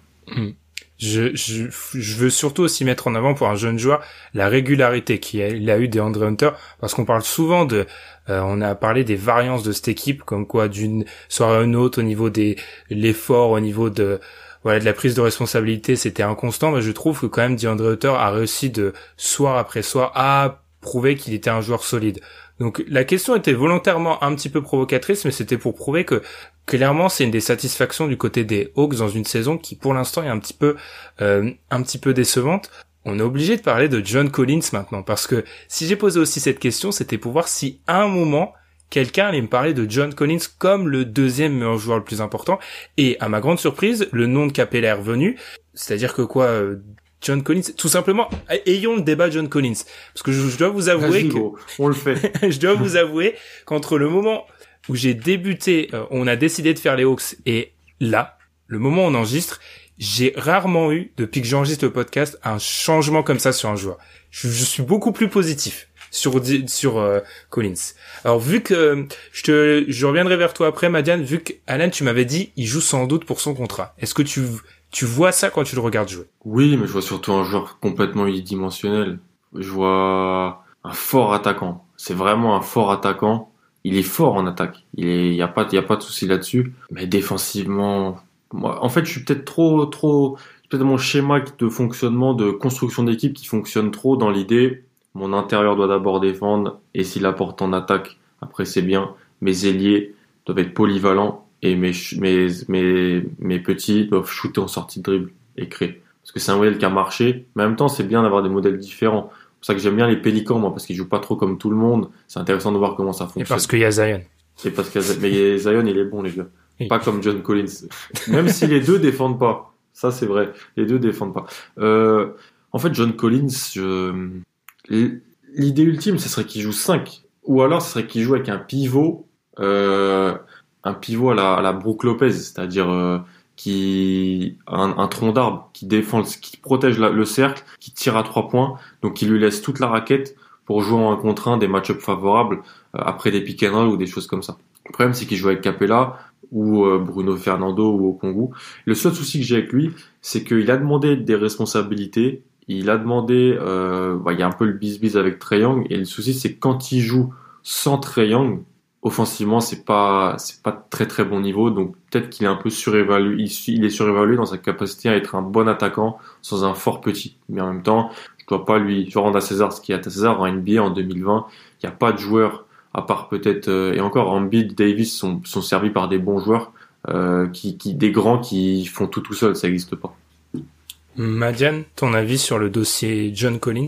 A: Je, je, je veux surtout aussi mettre en avant pour un jeune joueur la régularité qu'il a, a eu des Andre Hunter, parce qu'on parle souvent de, euh, on a parlé des variances de cette équipe, comme quoi d'une soirée à une autre au niveau des l'effort, au niveau de voilà de la prise de responsabilité, c'était inconstant. Mais je trouve que quand même DeAndre Hunter a réussi de soir après soir à prouver qu'il était un joueur solide. Donc la question était volontairement un petit peu provocatrice, mais c'était pour prouver que clairement c'est une des satisfactions du côté des Hawks dans une saison qui pour l'instant est un petit peu euh, un petit peu décevante. On est obligé de parler de John Collins maintenant parce que si j'ai posé aussi cette question, c'était pour voir si à un moment quelqu'un allait me parler de John Collins comme le deuxième meilleur joueur le plus important. Et à ma grande surprise, le nom de Capella est revenu. C'est-à-dire que quoi, euh, John Collins, tout simplement, ayons le débat John Collins. Parce que je, je dois vous avouer que
B: gros, on le fait
A: je dois vous avouer qu'entre le moment où j'ai débuté, euh, on a décidé de faire les Hawks et là, le moment où on enregistre, j'ai rarement eu, depuis que j'enregistre le podcast, un changement comme ça sur un joueur. Je, je suis beaucoup plus positif sur sur euh, Collins. Alors vu que je te je reviendrai vers toi après Madiane vu que Alan tu m'avais dit il joue sans doute pour son contrat. Est-ce que tu tu vois ça quand tu le regardes jouer?
B: Oui mais je vois surtout un joueur complètement unidimensionnel. Je vois un fort attaquant. C'est vraiment un fort attaquant. Il est fort en attaque. Il est y a pas y a pas de souci là-dessus. Mais défensivement moi en fait je suis peut-être trop trop peut-être mon schéma de fonctionnement de construction d'équipe qui fonctionne trop dans l'idée mon intérieur doit d'abord défendre et s'il apporte en attaque après c'est bien mes ailiers doivent être polyvalents et mes ch- mes mes mes petits doivent shooter en sortie de dribble et créer parce que c'est un modèle qui a marché mais en même temps c'est bien d'avoir des modèles différents c'est pour ça que j'aime bien les pélicans moi parce qu'ils jouent pas trop comme tout le monde c'est intéressant de voir comment ça
A: Et
B: fonctionne
A: parce qu'il y a Zion.
B: et parce que mais Zion il est bon les gars.
A: Oui.
B: Pas comme John Collins. Même si les deux défendent pas. Ça c'est vrai. Les deux défendent pas. Euh, en fait John Collins, je... l'idée ultime ce serait qu'il joue 5 ou alors ce serait qu'il joue avec un pivot euh, un pivot à la, à la Brook Lopez, c'est-à-dire euh, qui un, un tronc d'arbre qui défend, qui protège le cercle, qui tire à trois points, donc qui lui laisse toute la raquette pour jouer en un contre un des match-ups favorables euh, après des pick and roll ou des choses comme ça. Le problème, c'est qu'il joue avec Capella ou euh, Bruno Fernando ou Okongu. Le seul souci que j'ai avec lui, c'est qu'il a demandé des responsabilités. Il a demandé, euh, bah, il y a un peu le bis-bis avec Trey Young. Et le souci, c'est que quand il joue sans Trey Young, offensivement, c'est pas, c'est pas très très bon niveau. Donc peut-être qu'il est un peu surévalué. Il, est surévalué dans sa capacité à être un bon attaquant sans un fort petit. Mais en même temps, je dois pas lui, rendre à César ce qui est à César en NBA en 2020. Il n'y a pas de joueur à part peut-être euh, et encore Embiid, Davis sont, sont servis par des bons joueurs euh, qui, qui des grands qui font tout tout seul, ça n'existe pas.
A: Madiane, ton avis sur le dossier John Collins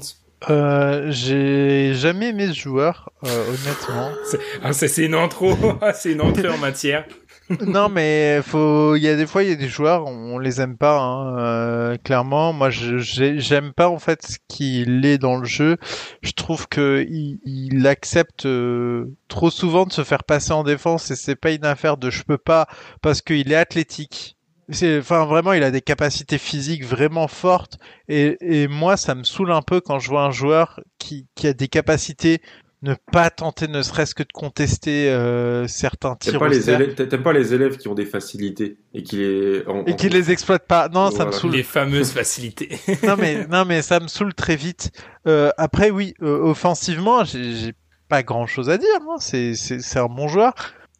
C: Euh, j'ai jamais aimé ce joueur, euh, honnêtement.
A: Ah, c'est une intro, c'est une entrée en matière.
C: non, mais faut. Il y a des fois, il y a des joueurs, on les aime pas. Hein, euh, clairement, moi, j'aime pas en fait ce qu'il est dans le jeu. Je trouve que il, il accepte euh, trop souvent de se faire passer en défense et c'est pas une affaire de je peux pas parce qu'il est athlétique. C'est, enfin, vraiment, il a des capacités physiques vraiment fortes et, et moi, ça me saoule un peu quand je vois un joueur qui, qui a des capacités ne pas tenter ne serait-ce que de contester euh, certains tirs.
B: T'aimes pas, les élèves, t'aimes pas les élèves qui ont des facilités et qui les
C: en, et qui les exploitent pas. Non, ça me saoule.
A: Les fameuses facilités.
C: non mais non mais ça me saoule très vite. Euh, après oui, euh, offensivement, j'ai pas grand-chose à dire. Hein. C'est c'est un bon joueur.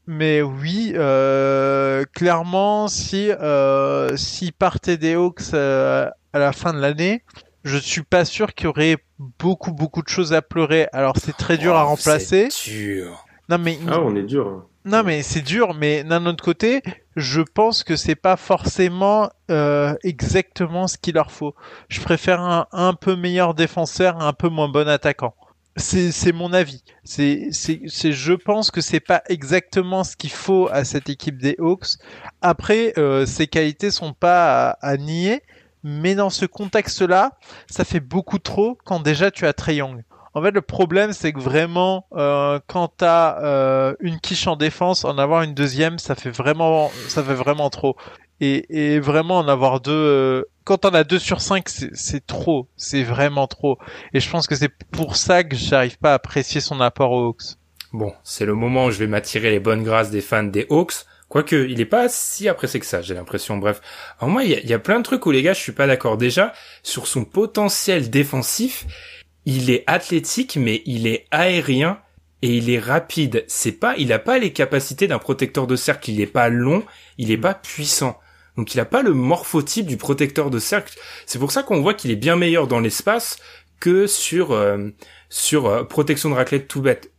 C: Mais oui, euh, clairement, si euh, si partait des Hawks euh, à la fin de l'année, je suis pas sûr qu'il y aurait beaucoup beaucoup de choses à pleurer. Alors c'est très dur à oh, remplacer.
A: Dur.
C: Non mais
B: ah on est dur. Hein.
C: Non mais c'est dur, mais d'un autre côté, je pense que c'est pas forcément euh, exactement ce qu'il leur faut. Je préfère un, un peu meilleur défenseur, un peu moins bon attaquant. C'est mon avis. C'est je pense que c'est pas exactement ce qu'il faut à cette équipe des Hawks. Après, euh, ses qualités sont pas à, à nier, mais dans ce contexte-là, ça fait beaucoup trop quand déjà tu as Trey Young. En fait, le problème, c'est que vraiment, euh, quand t'as euh, une quiche en défense, en avoir une deuxième, ça fait vraiment, ça fait vraiment trop. Et, et vraiment, en avoir deux, euh, quand on a deux sur cinq, c'est trop, c'est vraiment trop. Et je pense que c'est pour ça que j'arrive pas à apprécier son apport aux Hawks.
A: Bon, c'est le moment où je vais m'attirer les bonnes grâces des fans des Hawks. Quoique, il est pas si apprécié que ça, j'ai l'impression. Bref. Alors moi, il y a, plein de trucs où les gars, je suis pas d'accord. Déjà, sur son potentiel défensif, il est athlétique, mais il est aérien et il est rapide. C'est pas, il a pas les capacités d'un protecteur de cercle. Il est pas long, il est pas puissant. Donc il a pas le morphotype du protecteur de cercle. C'est pour ça qu'on voit qu'il est bien meilleur dans l'espace que sur euh, sur euh, protection de raclette tout bête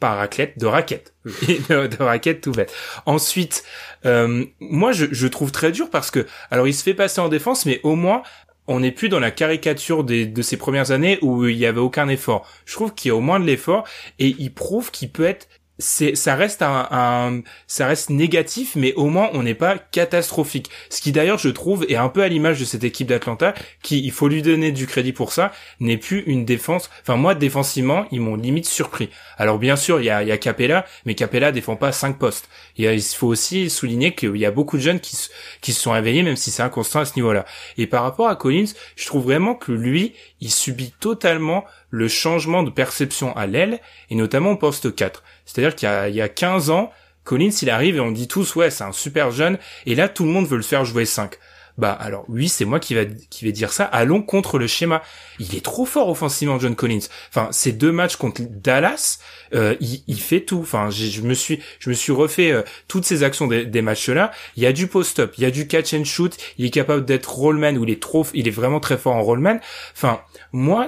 A: pas raclette, de raquette, de, raquette tout bête. Ensuite, euh, moi je, je trouve très dur parce que, alors il se fait passer en défense, mais au moins on n'est plus dans la caricature des, de ses premières années où il y avait aucun effort. Je trouve qu'il y a au moins de l'effort et il prouve qu'il peut être c'est ça reste un, ça reste négatif mais au moins on n'est pas catastrophique. Ce qui d'ailleurs je trouve est un peu à l'image de cette équipe d'Atlanta qui il faut lui donner du crédit pour ça n'est plus une défense enfin moi défensivement ils m'ont limite surpris. Alors bien sûr il y a, y a Capella mais Capella défend pas cinq postes. Il, faut aussi souligner qu'il y a beaucoup de jeunes qui qui se sont réveillés même si c'est inconstant à ce niveau-là. Et par rapport à Collins je trouve vraiment que lui il subit totalement le changement de perception à l'aile et notamment au poste 4 c'est-à-dire qu'il y y a 15 ans, Collins, il arrive et on dit tous, ouais, c'est un super jeune, et là, tout le monde veut le faire jouer 5. Bah alors oui, c'est moi qui va qui vais dire ça. Allons contre le schéma. Il est trop fort offensivement, John Collins. Enfin, ces deux matchs contre Dallas, euh, il, il, fait tout. Enfin, je me suis je me suis refait euh, toutes ces actions des, des matchs-là. Il y a du post-up, il y a du catch and shoot. Il est capable d'être rollman ou il est trop, il est vraiment très fort en rollman. Enfin, moi,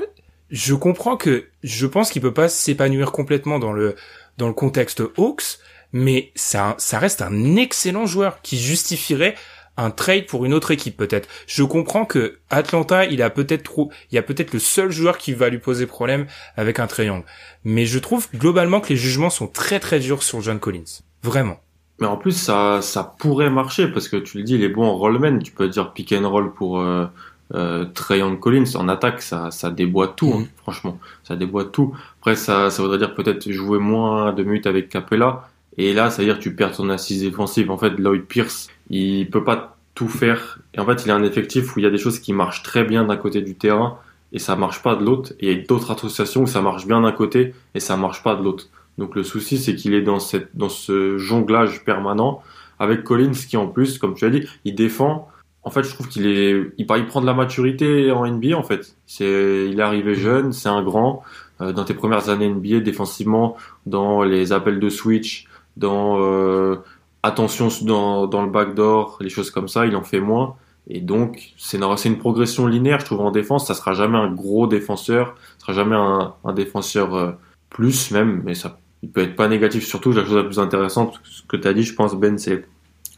A: je comprends que je pense qu'il peut pas s'épanouir complètement dans le dans le contexte Hawks, mais ça, ça reste un excellent joueur qui justifierait un trade pour une autre équipe peut-être. Je comprends que Atlanta, il a peut-être trop, il y a peut-être le seul joueur qui va lui poser problème avec un triangle. Mais je trouve globalement que les jugements sont très très durs sur John Collins. Vraiment.
B: Mais en plus, ça, ça pourrait marcher parce que tu le dis, il est bon en rollman. Tu peux dire pick and roll pour euh, euh, Trayon Collins en attaque, ça, ça déboîte tout, hein, mhm. franchement, ça déboîte tout. Après, ça, ça voudrait dire peut-être jouer moins de minutes avec Capella, et là, ça veut dire que tu perds ton assise défensive. En fait, Lloyd Pierce, il peut pas tout faire, et en fait, il a un effectif où il y a des choses qui marchent très bien d'un côté du terrain, et ça marche pas de l'autre, et il y a d'autres associations où ça marche bien d'un côté, et ça marche pas de l'autre. Donc le souci, c'est qu'il est dans cette, dans ce jonglage permanent, avec Collins qui en plus, comme tu as dit, il défend, en fait, je trouve qu'il est, il, prend de la maturité en NBA, en fait. C'est, il est arrivé jeune, c'est un grand. Euh, dans tes premières années NBA, défensivement, dans les appels de switch, dans euh, attention dans, dans le backdoor, les choses comme ça, il en fait moins. Et donc, c'est une, une progression linéaire, je trouve, en défense. Ça sera jamais un gros défenseur, ça sera jamais un, un défenseur euh, plus même, mais ça, il peut être pas négatif. Surtout, la chose la plus intéressante, ce que tu as dit, je pense, Ben, c'est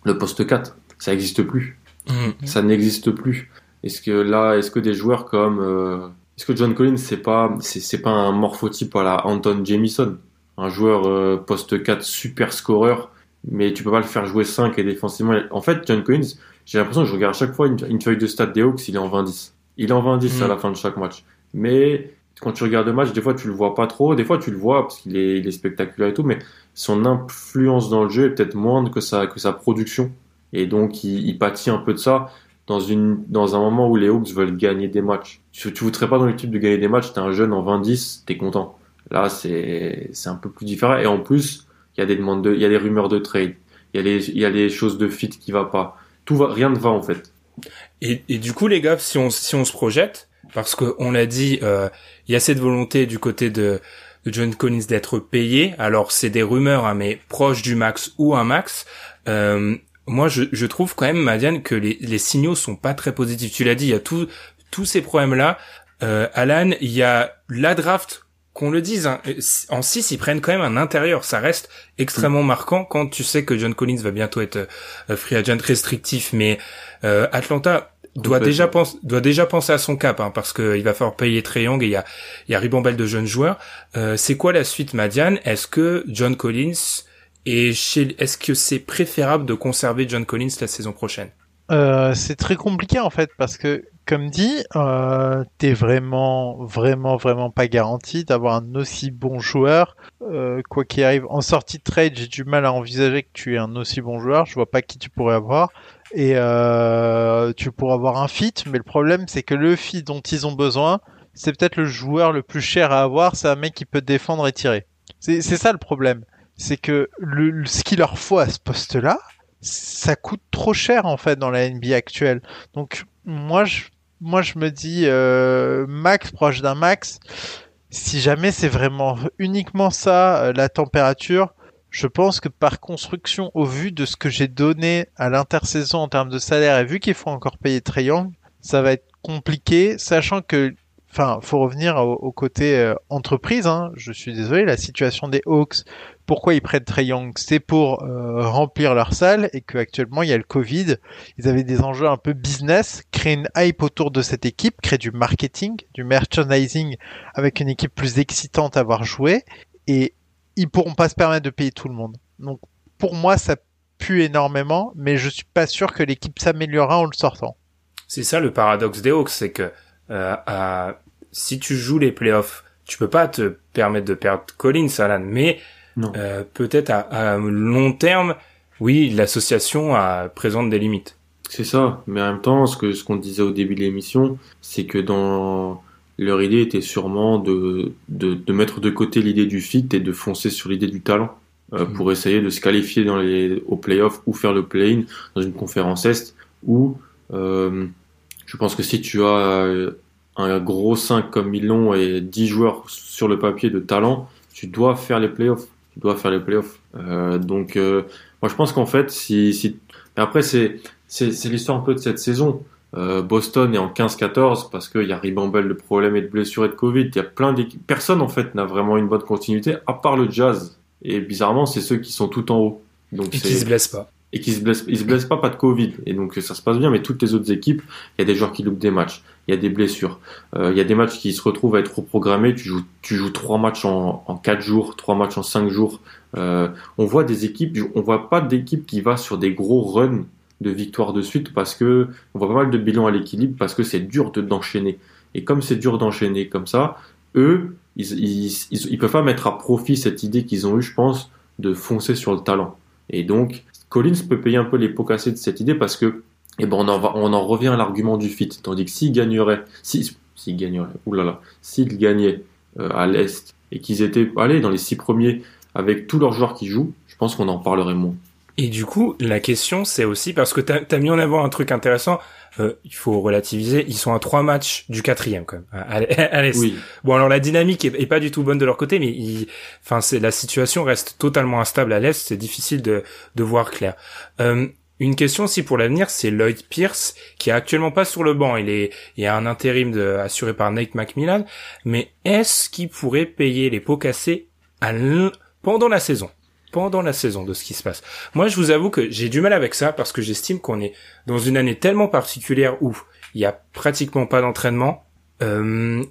B: le poste 4. Ça n'existe plus. Mm. Ça n'existe plus. Est-ce que là, est-ce que des joueurs comme, euh, est-ce que John Collins c'est pas, c'est pas un morphotype à la Anton Jamison, un joueur euh, poste 4 super scoreur, mais tu peux pas le faire jouer 5 et défensivement. En fait, John Collins, j'ai l'impression que je regarde à chaque fois une, feuille de stats des Hawks, il est en 20-10. Il est en 20-10 à mm. la fin de chaque match. Mais quand tu regardes le match, des fois tu le vois pas trop, des fois tu le vois parce qu'il est, il est spectaculaire et tout, mais son influence dans le jeu est peut-être moindre que sa, que sa production. Et donc, il, il, pâtit un peu de ça dans, une, dans un moment où les Hawks veulent gagner des matchs. Tu ne voudrais pas dans l'équipe de gagner des matchs, t'es un jeune en 20-10, t'es content. Là, c'est c'est un peu plus différent. Et en plus, il y a des demandes de, il y a des rumeurs de trade, il y a les il y a les choses de fit qui va pas. Tout va, rien ne va en fait.
A: Et, et du coup, les gars, si on si on se projette, parce que on l'a dit, euh, il y a cette volonté du côté de, de John Collins d'être payé. Alors c'est des rumeurs, hein, mais proche du max ou un max. Euh, moi, je, je trouve quand même, Madiane, que les, les signaux sont pas très positifs. Tu l'as dit, il y a tout, tous ces problèmes-là. Euh, Alan, il y a la draft qu'on le dise, hein, en 6, ils prennent quand même un intérieur. Ça reste extrêmement marquant quand tu sais que John Collins va bientôt être euh, free agent restrictif. Mais euh, Atlanta doit déjà, penser, doit déjà penser à son cap, hein, parce qu'il va falloir payer Trey Young et il y a, y a ribambelle de jeunes joueurs. Euh, c'est quoi la suite, Madiane? Est-ce que John Collins et est-ce que c'est préférable de conserver John Collins la saison prochaine?
C: Euh, C'est très compliqué en fait parce que comme dit, euh, t'es vraiment, vraiment, vraiment pas garanti d'avoir un aussi bon joueur. Euh, quoi qu'il arrive, en sortie de trade, j'ai du mal à envisager que tu aies un aussi bon joueur. Je vois pas qui tu pourrais avoir. Et euh, tu pourrais avoir un fit, mais le problème c'est que le fit dont ils ont besoin, c'est peut-être le joueur le plus cher à avoir. C'est un mec qui peut défendre et tirer. C'est ça le problème. C'est que le, ce qu'il leur faut à ce poste-là, ça coûte trop cher en fait dans la NBA actuelle. Donc moi je moi je me dis euh, max proche d'un max. Si jamais c'est vraiment uniquement ça, euh, la température, je pense que par construction, au vu de ce que j'ai donné à l'intersaison en termes de salaire et vu qu'il faut encore payer Triangle, ça va être compliqué, sachant que enfin, faut revenir au, côté euh, entreprise. Hein. Je suis désolé, la situation des Hawks, pourquoi ils prennent Trey Young C'est pour euh, remplir leur salle et qu'actuellement il y a le Covid. Ils avaient des enjeux un peu business, créer une hype autour de cette équipe, créer du marketing, du merchandising avec une équipe plus excitante à voir jouer et ils pourront pas se permettre de payer tout le monde. Donc pour moi ça pue énormément, mais je suis pas sûr que l'équipe s'améliorera en le sortant.
A: C'est ça le paradoxe des Hawks, c'est que euh, si tu joues les playoffs, tu peux pas te permettre de perdre Collins, Alan, mais euh, peut-être à, long terme, oui, l'association présente des limites.
B: C'est ça, mais en même temps, ce que ce qu'on disait au début de l'émission, c'est que dans leur idée était sûrement de, de, de mettre de côté l'idée du fit et de foncer sur l'idée du talent euh, mm. pour essayer de se qualifier dans les au playoff ou faire le play-in dans une conférence est où euh, je pense que si tu as un gros 5 comme ils l'ont et 10 joueurs sur le papier de talent, tu dois faire les playoffs tu dois faire les playoffs. Euh, donc, euh, moi, je pense qu'en fait, si, si... après, c'est, c'est, c'est l'histoire un peu de cette saison. Euh, Boston est en 15-14 parce qu'il y a ribambelle de problèmes et de blessures et de Covid. Il y a plein d'équipes. Personne, en fait, n'a vraiment une bonne continuité, à part le Jazz. Et bizarrement, c'est ceux qui sont tout en haut.
A: Donc, et qui se blessent pas
B: et qui se blessent, ils se blessent pas, pas de Covid. Et donc ça se passe bien, mais toutes les autres équipes, il y a des joueurs qui loupent des matchs, il y a des blessures, euh, il y a des matchs qui se retrouvent à être reprogrammés. Tu joues, trois matchs en, quatre jours, trois matchs en cinq jours. Euh, on voit des équipes, on voit pas d'équipe qui va sur des gros runs de victoires de suite parce que on voit pas mal de bilans à l'équilibre parce que c'est dur de d'enchaîner. Et comme c'est dur d'enchaîner comme ça, eux, ils, ils, ils, ils peuvent pas mettre à profit cette idée qu'ils ont eu, je pense, de foncer sur le talent. Et donc, Collins peut payer un peu les pots cassés de cette idée parce que, eh ben, on en, on en revient à l'argument du fit. Tandis que s'il gagnerait, s'il gagnerait, oulala, s'il gagnait euh, à l'Est et qu'ils étaient allés dans les six premiers avec tous leurs joueurs qui jouent, je pense qu'on en parlerait moins.
A: Et du coup, la question, c'est aussi parce que t'as as mis en avant un truc intéressant. Euh, il faut relativiser. Ils sont à trois matchs du quatrième quand même. À, l'est. Oui. Bon, alors la dynamique est, pas du tout bonne de leur côté, mais enfin, c'est la situation reste totalement instable à l'est. C'est difficile de, de voir clair. Euh, une question aussi pour l'avenir, c'est Lloyd Pierce qui est actuellement pas sur le banc. Il est, il y a un intérim de, assuré par Nate McMillan. Mais est-ce qu'il pourrait payer les pots cassés à pendant la saison? pendant la saison de ce qui se passe. Moi, je vous avoue que j'ai du mal avec ça parce que j'estime qu'on est dans une année tellement particulière où il y a pratiquement pas d'entraînement euh,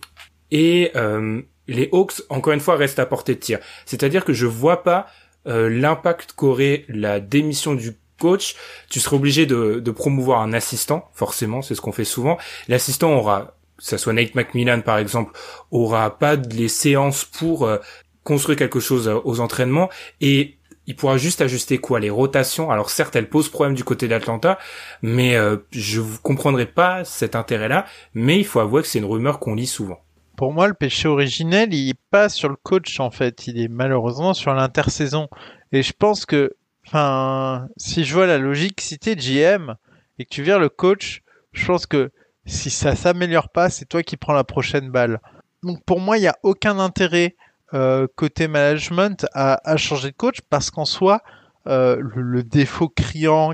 A: et euh, les Hawks, encore une fois, restent à portée de tir. C'est-à-dire que je vois pas euh, l'impact qu'aurait la démission du coach. Tu serais obligé de, promouvoir un assistant, forcément, c'est ce qu'on fait souvent. L'assistant aura que ça soit Nate McMillan par exemple, aura pas les séances pour euh, construire quelque chose euh, aux entraînements et il pourra juste ajuster quoi les rotations. Alors certes, elle pose problème du côté d'Atlanta, mais euh, je vous comprendrai pas cet intérêt-là. Mais il faut avouer que c'est une rumeur qu'on lit souvent.
C: pour moi, le péché originel, il est pas sur le coach en fait, il est malheureusement sur l'intersaison. Et je pense que, enfin, si je vois la logique, si t'es GM et que tu vires le coach, je pense que si ça s'améliore pas, c'est toi qui prends la prochaine balle. Donc pour moi, il n'y a aucun intérêt euh, côté management à, à, changer de coach parce qu'en soi, euh, le, le, défaut criant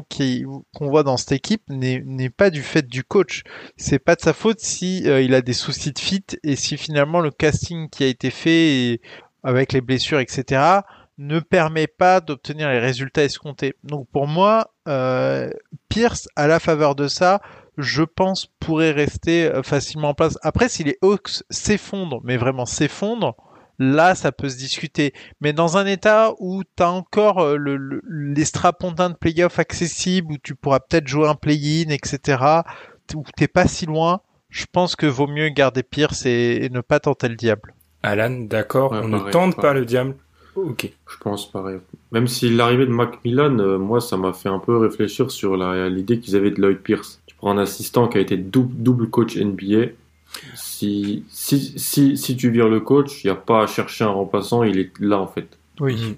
C: qu'on voit dans cette équipe n'est pas du fait du coach. C'est pas de sa faute si euh, il a des soucis de fit et si finalement le casting qui a été fait et, avec les blessures, etc., ne permet pas d'obtenir les résultats escomptés. Donc pour moi, euh, Pierce, à la faveur de ça, je pense pourrait rester euh, facilement en place. Après, si les Hawks s'effondrent, mais vraiment s'effondrent, là, ça peut se discuter. Mais dans un état où tu as encore euh, le, le, les strapontins de playoff accessibles, où tu pourras peut-être jouer un play-in, etc., où t'es pas si loin, je pense que vaut mieux garder Pierce et, et ne pas tenter le diable.
A: Alan, d'accord, ouais, on pareil, ne tente pas le diable. Ok.
B: Je pense pareil. Même si l'arrivée de Macmillan, euh, moi, ça m'a fait un peu réfléchir sur l'idée qu'ils avaient de Lloyd Pierce. Tu prends un assistant qui a été double, double coach NBA, si, si, si, si tu vires le coach, il n'y a pas à chercher un remplaçant, il est là en fait.
A: Oui.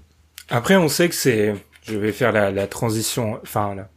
A: Après, on sait que c'est, je vais faire la, la transition, enfin, la,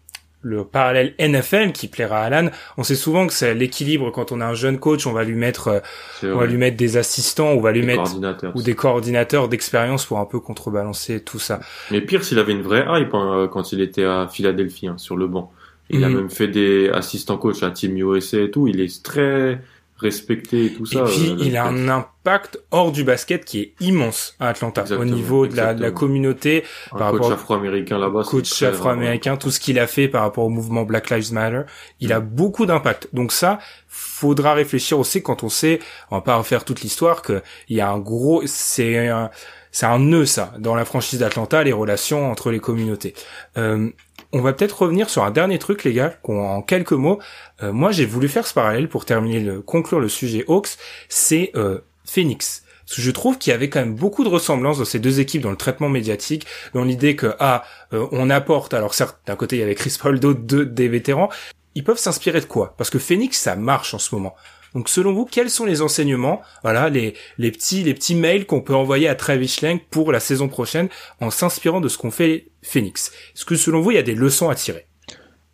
A: le parallèle NFL qui plaira à Alan. On sait souvent que c'est l'équilibre quand on a un jeune coach, on va lui mettre, on va lui mettre des assistants, on va lui
B: des
A: mettre ou des coordinateurs d'expérience pour un peu contrebalancer tout ça.
B: Mais pire, s'il avait une vraie hype hein, quand il était à Philadelphie hein, sur le banc. Il mmh. a même fait des assistants coach à Team USA et tout. Il est très respecté et tout ça.
A: Et puis euh, il a un impact hors du basket qui est immense à Atlanta exactement, au niveau de la, de la communauté.
B: Un par coach rapport afro-américain là-bas.
A: Coach afro-américain, tout ce qu'il a fait par rapport au mouvement Black Lives Matter, il a beaucoup d'impact. Donc ça, faudra réfléchir aussi quand on sait, on va pas refaire toute l'histoire, que il y a un gros, c'est un, c'est un nœud ça dans la franchise d'Atlanta, les relations entre les communautés. Euh, on va peut-être revenir sur un dernier truc, les gars, en quelques mots. Euh, moi, j'ai voulu faire ce parallèle pour terminer conclure le sujet Hawks. C'est euh, Phoenix. Que je trouve qu'il y avait quand même beaucoup de ressemblances dans ces deux équipes dans le traitement médiatique, dans l'idée que ah, euh, on apporte. Alors certes, d'un côté il y avait Chris Paul, d'autre des vétérans. Ils peuvent s'inspirer de quoi? Parce que Phoenix, ça marche en ce moment. Donc selon vous, quels sont les enseignements, voilà, les, les petits les petits mails qu'on peut envoyer à Travis Schlenk pour la saison prochaine en s'inspirant de ce qu'on fait Phoenix? Est-ce que selon vous, il y a des leçons à tirer?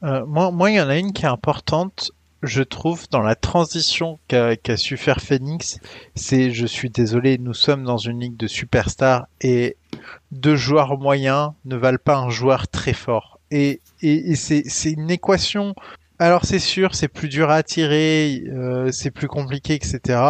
C: Euh, Moi, moi, il y en a une qui est importante. Je trouve dans la transition qu'a qu su faire Phoenix, c'est, je suis désolé, nous sommes dans une ligue de superstars et deux joueurs moyens ne valent pas un joueur très fort. Et, et, et c'est une équation alors c'est sûr, c'est plus dur à attirer, euh, c'est plus compliqué, etc.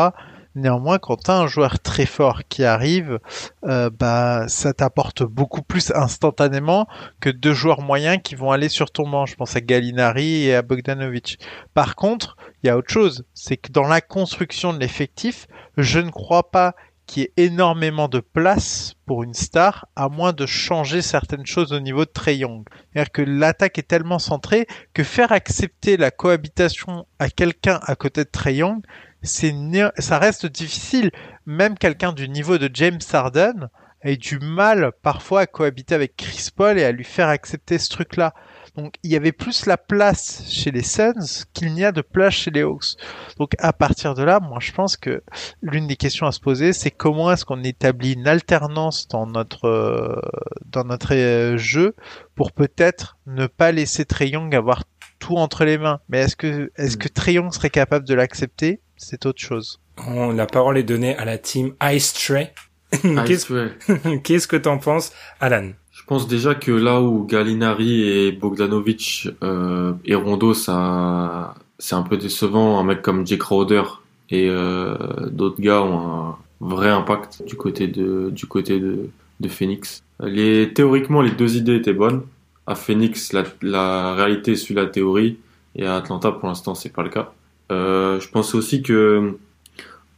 C: Néanmoins, quand tu un joueur très fort qui arrive, euh, bah ça t'apporte beaucoup plus instantanément que deux joueurs moyens qui vont aller sur ton banc. Je pense à Gallinari et à Bogdanovic. Par contre, il y a autre chose, c'est que dans la construction de l'effectif, je ne crois pas qui est énormément de place pour une star, à moins de changer certaines choses au niveau de Trey Young. C'est-à-dire que l'attaque est tellement centrée que faire accepter la cohabitation à quelqu'un à côté de Trey Young, ça reste difficile. Même quelqu'un du niveau de James Harden a du mal parfois à cohabiter avec Chris Paul et à lui faire accepter ce truc-là. Donc il y avait plus la place chez les Suns qu'il n'y a de place chez les Hawks. Donc à partir de là, moi je pense que l'une des questions à se poser, c'est comment est-ce qu'on établit une alternance dans notre euh, dans notre euh, jeu pour peut-être ne pas laisser Trey Young avoir tout entre les mains. Mais est-ce que est-ce que Trey Young serait capable de l'accepter? C'est autre chose.
A: Oh, la parole est donnée à la team Ice Trey. Qu'est-ce que t'en penses, Alan?
B: Pense déjà que là où Gallinari et Bogdanovic euh, et Rondo, ça, c'est un peu décevant. Un mec comme Jake Crowder et euh, d'autres gars ont un vrai impact du côté de du côté de, Phoenix. Les théoriquement, les deux idées étaient bonnes. À Phoenix, la, la réalité suit la théorie, et à Atlanta, pour l'instant, c'est pas le cas. Euh, je pense aussi que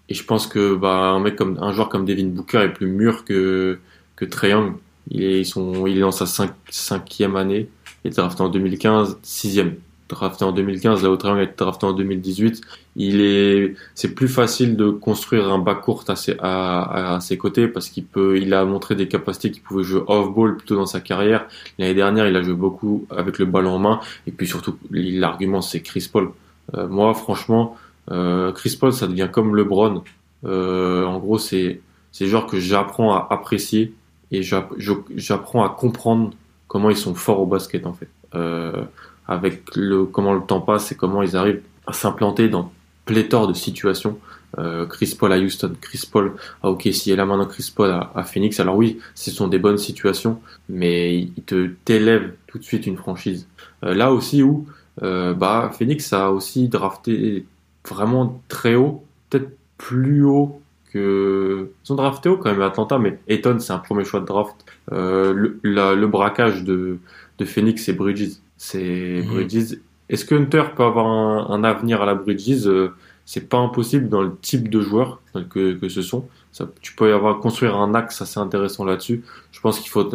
B: et je pense que bah un mec comme un joueur comme Devin Booker est plus mûr que que Trae Young il est, sont, il est dans sa cinq, cinquième année. Il est drafté en 2015, sixième. Drafté en 2015, là où Trae est drafté en 2018. Il est, c'est plus facile de construire un bas court à ses, à, à, ses côtés parce qu'il peut, il a montré des capacités qu'il pouvait jouer off-ball plutôt dans sa carrière. L'année dernière, il a joué beaucoup avec le ballon en main. Et puis surtout, l'argument, c'est Chris Paul. Euh, moi, franchement, euh, Chris Paul, ça devient comme LeBron Euh, en gros, c'est c'est genre que j'apprends à apprécier et j'apprends à comprendre comment ils sont forts au basket en fait. Euh, avec le comment le temps passe et comment ils arrivent à s'implanter dans pléthore de situations. Euh, Chris Paul à Houston, Chris Paul à OKC et là maintenant Chris Paul à, Phoenix. Alors oui, ce sont des bonnes situations, mais ils te t'élèvent tout de suite une franchise. Euh, là aussi où bah Phoenix a aussi drafté vraiment très haut, peut-être plus haut que ils sont draftés haut quand même Atlanta, mais Eton c'est un premier choix de draft. Euh, le, le, braquage de, de Phoenix c'est Bridges, c'est mhm. Bridges. Est-ce que Hunter peut avoir un, un avenir à la Bridges? Euh, C'est pas impossible dans le type de joueur que, que ce sont. Ça, tu peux y avoir construire un axe assez intéressant là-dessus. Je pense qu'il faut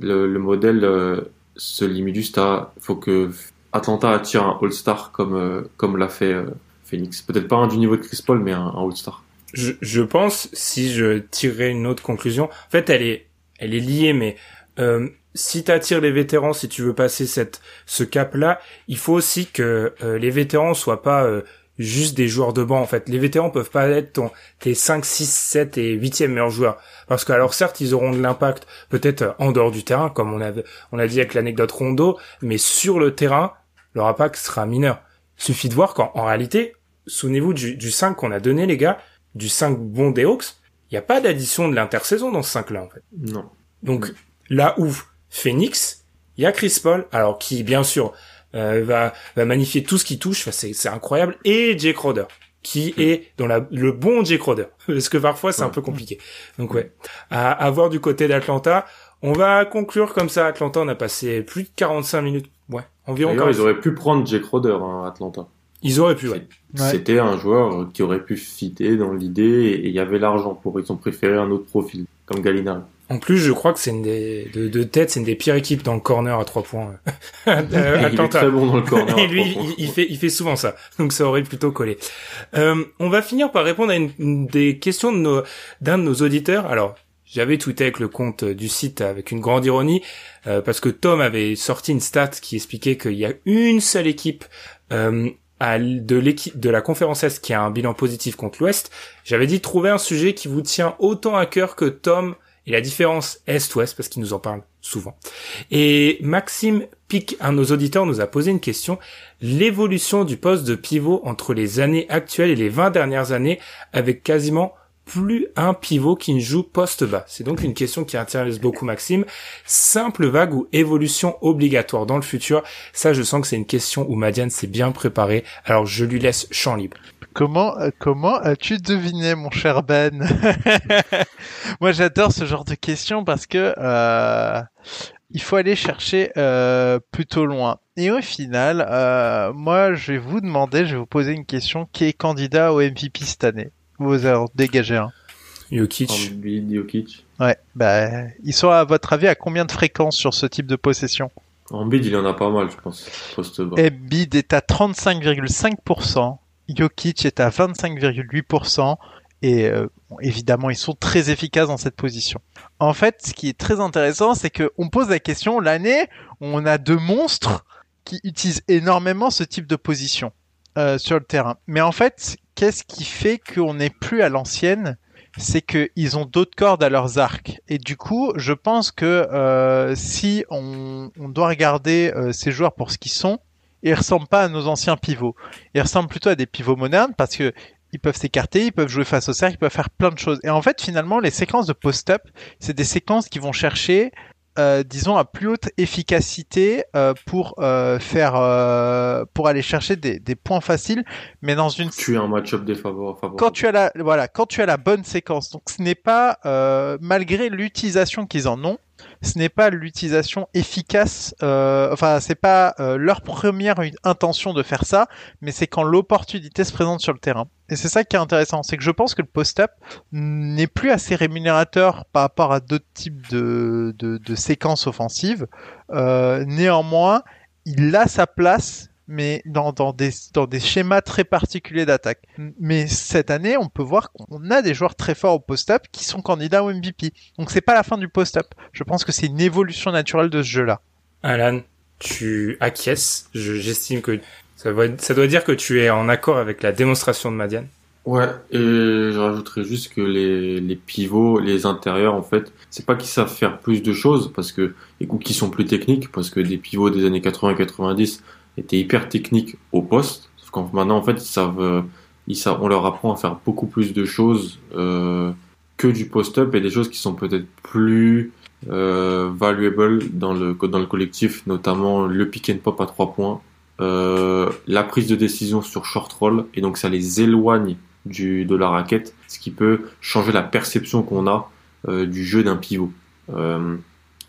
B: le, le modèle euh, se limite juste à faut que Atlanta attire un All-Star comme euh, comme l'a fait euh, Phoenix. Peut-être pas un du niveau de Chris Paul, mais un, All-Star.
A: Je, pense, si je tirerais une autre conclusion, en fait, elle est elle est liée, mais euh, si attires les vétérans, si tu veux passer cette ce cap-là, il faut aussi que euh, les vétérans soient pas juste des joueurs de banc en fait. Les vétérans peuvent pas être ton, tes 5, 6, 7 et 8e meilleurs joueurs. Parce que alors certes ils auront de l'impact peut-être en dehors du terrain, comme on a, on a dit avec l'anecdote Rondo, mais sur le terrain, leur impact sera mineur. Suffit de voir qu'en réalité, souvenez-vous du, du 5 qu'on a donné les gars, du 5 bon des Hawks, il n'y a pas d'addition de l'intersaison dans ce 5-là en fait.
B: Non.
A: Donc là où Phoenix, il y a Chris Paul, alors qui bien sûr euh, va, va magnifier tout ce qui touche, c'est incroyable, et Jake Crowder qui est dans la, le bon Jake Crowder, parce que parfois c'est un peu compliqué. Donc ouais, à, à voir du côté d'Atlanta, on va conclure comme ça. Atlanta, on a passé plus de 45 minutes. Ouais, environ.
B: D'ailleurs, ils auraient pu prendre Jake Roder, hein, Atlanta.
A: Ils auraient pu, ouais.
B: C'était un joueur qui aurait pu fitter dans l'idée et il y avait l'argent pour. Ils ont préféré un autre profil, comme Gallinari.
A: En plus, je crois que c'est une des de, de tête, c'est une des pires équipes dans le corner à trois points.
B: Il est très bon dans le corner.
A: et lui, il, fait il fait souvent ça, donc ça aurait plutôt collé. Euh, on va finir par répondre à une, des questions de nos d'un de nos auditeurs. Alors, j'avais tweeté avec le compte du site avec une grande ironie euh, parce que Tom avait sorti une stat qui expliquait qu'il y a une seule équipe euh, de l'équipe de la conférence Est qui a un bilan positif contre l'Ouest. J'avais dit trouver un sujet qui vous tient autant à cœur que Tom et la différence Est-Ouest parce qu'il nous en parle souvent. Et Maxime Pic, un de nos auditeurs, nous a posé une question. L'évolution du poste de pivot entre les années actuelles et les 20 dernières années avec quasiment plus un pivot qui ne joue poste bas C'est donc une question qui intéresse beaucoup Maxime. Simple vague ou évolution obligatoire dans le futur? Ça, je sens que c'est une question où Madiane s'est bien préparée. Alors, je lui laisse champ libre.
C: Comment euh, comment as-tu deviné, mon cher Ben? Moi, j'adore ce genre de questions parce que euh, il faut aller chercher euh, plutôt loin. Et au final, moi, je vais vous demander, je vais vous poser une question qui est candidat au MVP cette année vous en dégagez un
A: Jokic.
B: Jokic.
C: Ouais, bah, ils sont à votre avis à combien de fréquences sur ce type de possession?
B: Embiid, il en a pas mal, je pense.
C: Embiid est à 35,5%. Jokic est à 25,8%. Et euh, évidemment, ils sont très efficaces dans cette position. En fait, ce qui est très intéressant, c'est qu'on pose la question, l'année, on a deux monstres qui utilisent énormément ce type de position euh, sur le terrain. Mais en fait, qu'est-ce qui fait qu'on n'est plus à l'ancienne c'est qu'ils ont d'autres cordes à leurs arcs. Et du coup, je pense que euh, si on, doit regarder euh, ces joueurs pour ce qu'ils sont, ils ressemblent pas à nos anciens pivots. Ils ressemblent plutôt à des pivots modernes parce que ils peuvent s'écarter, ils peuvent jouer face au cercle, ils peuvent faire plein de choses. Et en fait, finalement, les séquences de post-up, c'est des séquences qui vont chercher euh, disons à plus haute efficacité euh, pour euh, faire pour aller chercher des, des, points faciles mais dans une
B: tu as un match-up défavorable
C: quand tu as la voilà quand tu as la bonne séquence. Donc ce n'est pas malgré l'utilisation qu'ils en ont ce n'est pas l'utilisation efficace, euh, enfin c'est pas euh, leur première intention de faire ça, mais c'est quand l'opportunité se présente sur le terrain. Et c'est ça qui est intéressant, c'est que je pense que le post-up n'est plus assez rémunérateur par rapport à d'autres types de, séquences offensives. Euh, néanmoins, il a sa place mais dans, dans, des, dans des schémas très particuliers d'attaque. Mais cette année, on peut voir qu'on a des joueurs très forts au post-up qui sont candidats au MVP. Donc c'est pas la fin du post-up. Je pense que c'est une évolution naturelle de ce jeu-là.
A: Alan, tu acquiesces. J'estime que ça doit, ça doit dire que tu es en accord avec la démonstration de Madiane.
B: Ouais, et je rajouterais juste que les, les pivots, les intérieurs, en fait, c'est pas qu'ils savent faire plus de choses parce que, ou qu'ils sont plus techniques parce que des pivots des années 80-90 étaient hyper techniques au poste. Sauf qu'en maintenant, en fait, euh, ils savent, on leur apprend à faire beaucoup plus de choses euh, que du post-up et des choses qui sont peut-être plus euh, dans le dans le collectif, notamment le pick and pop à trois points, euh, la prise de décision sur short roll et donc ça les éloigne du, de la raquette, ce qui peut changer la perception qu'on a du jeu d'un pivot.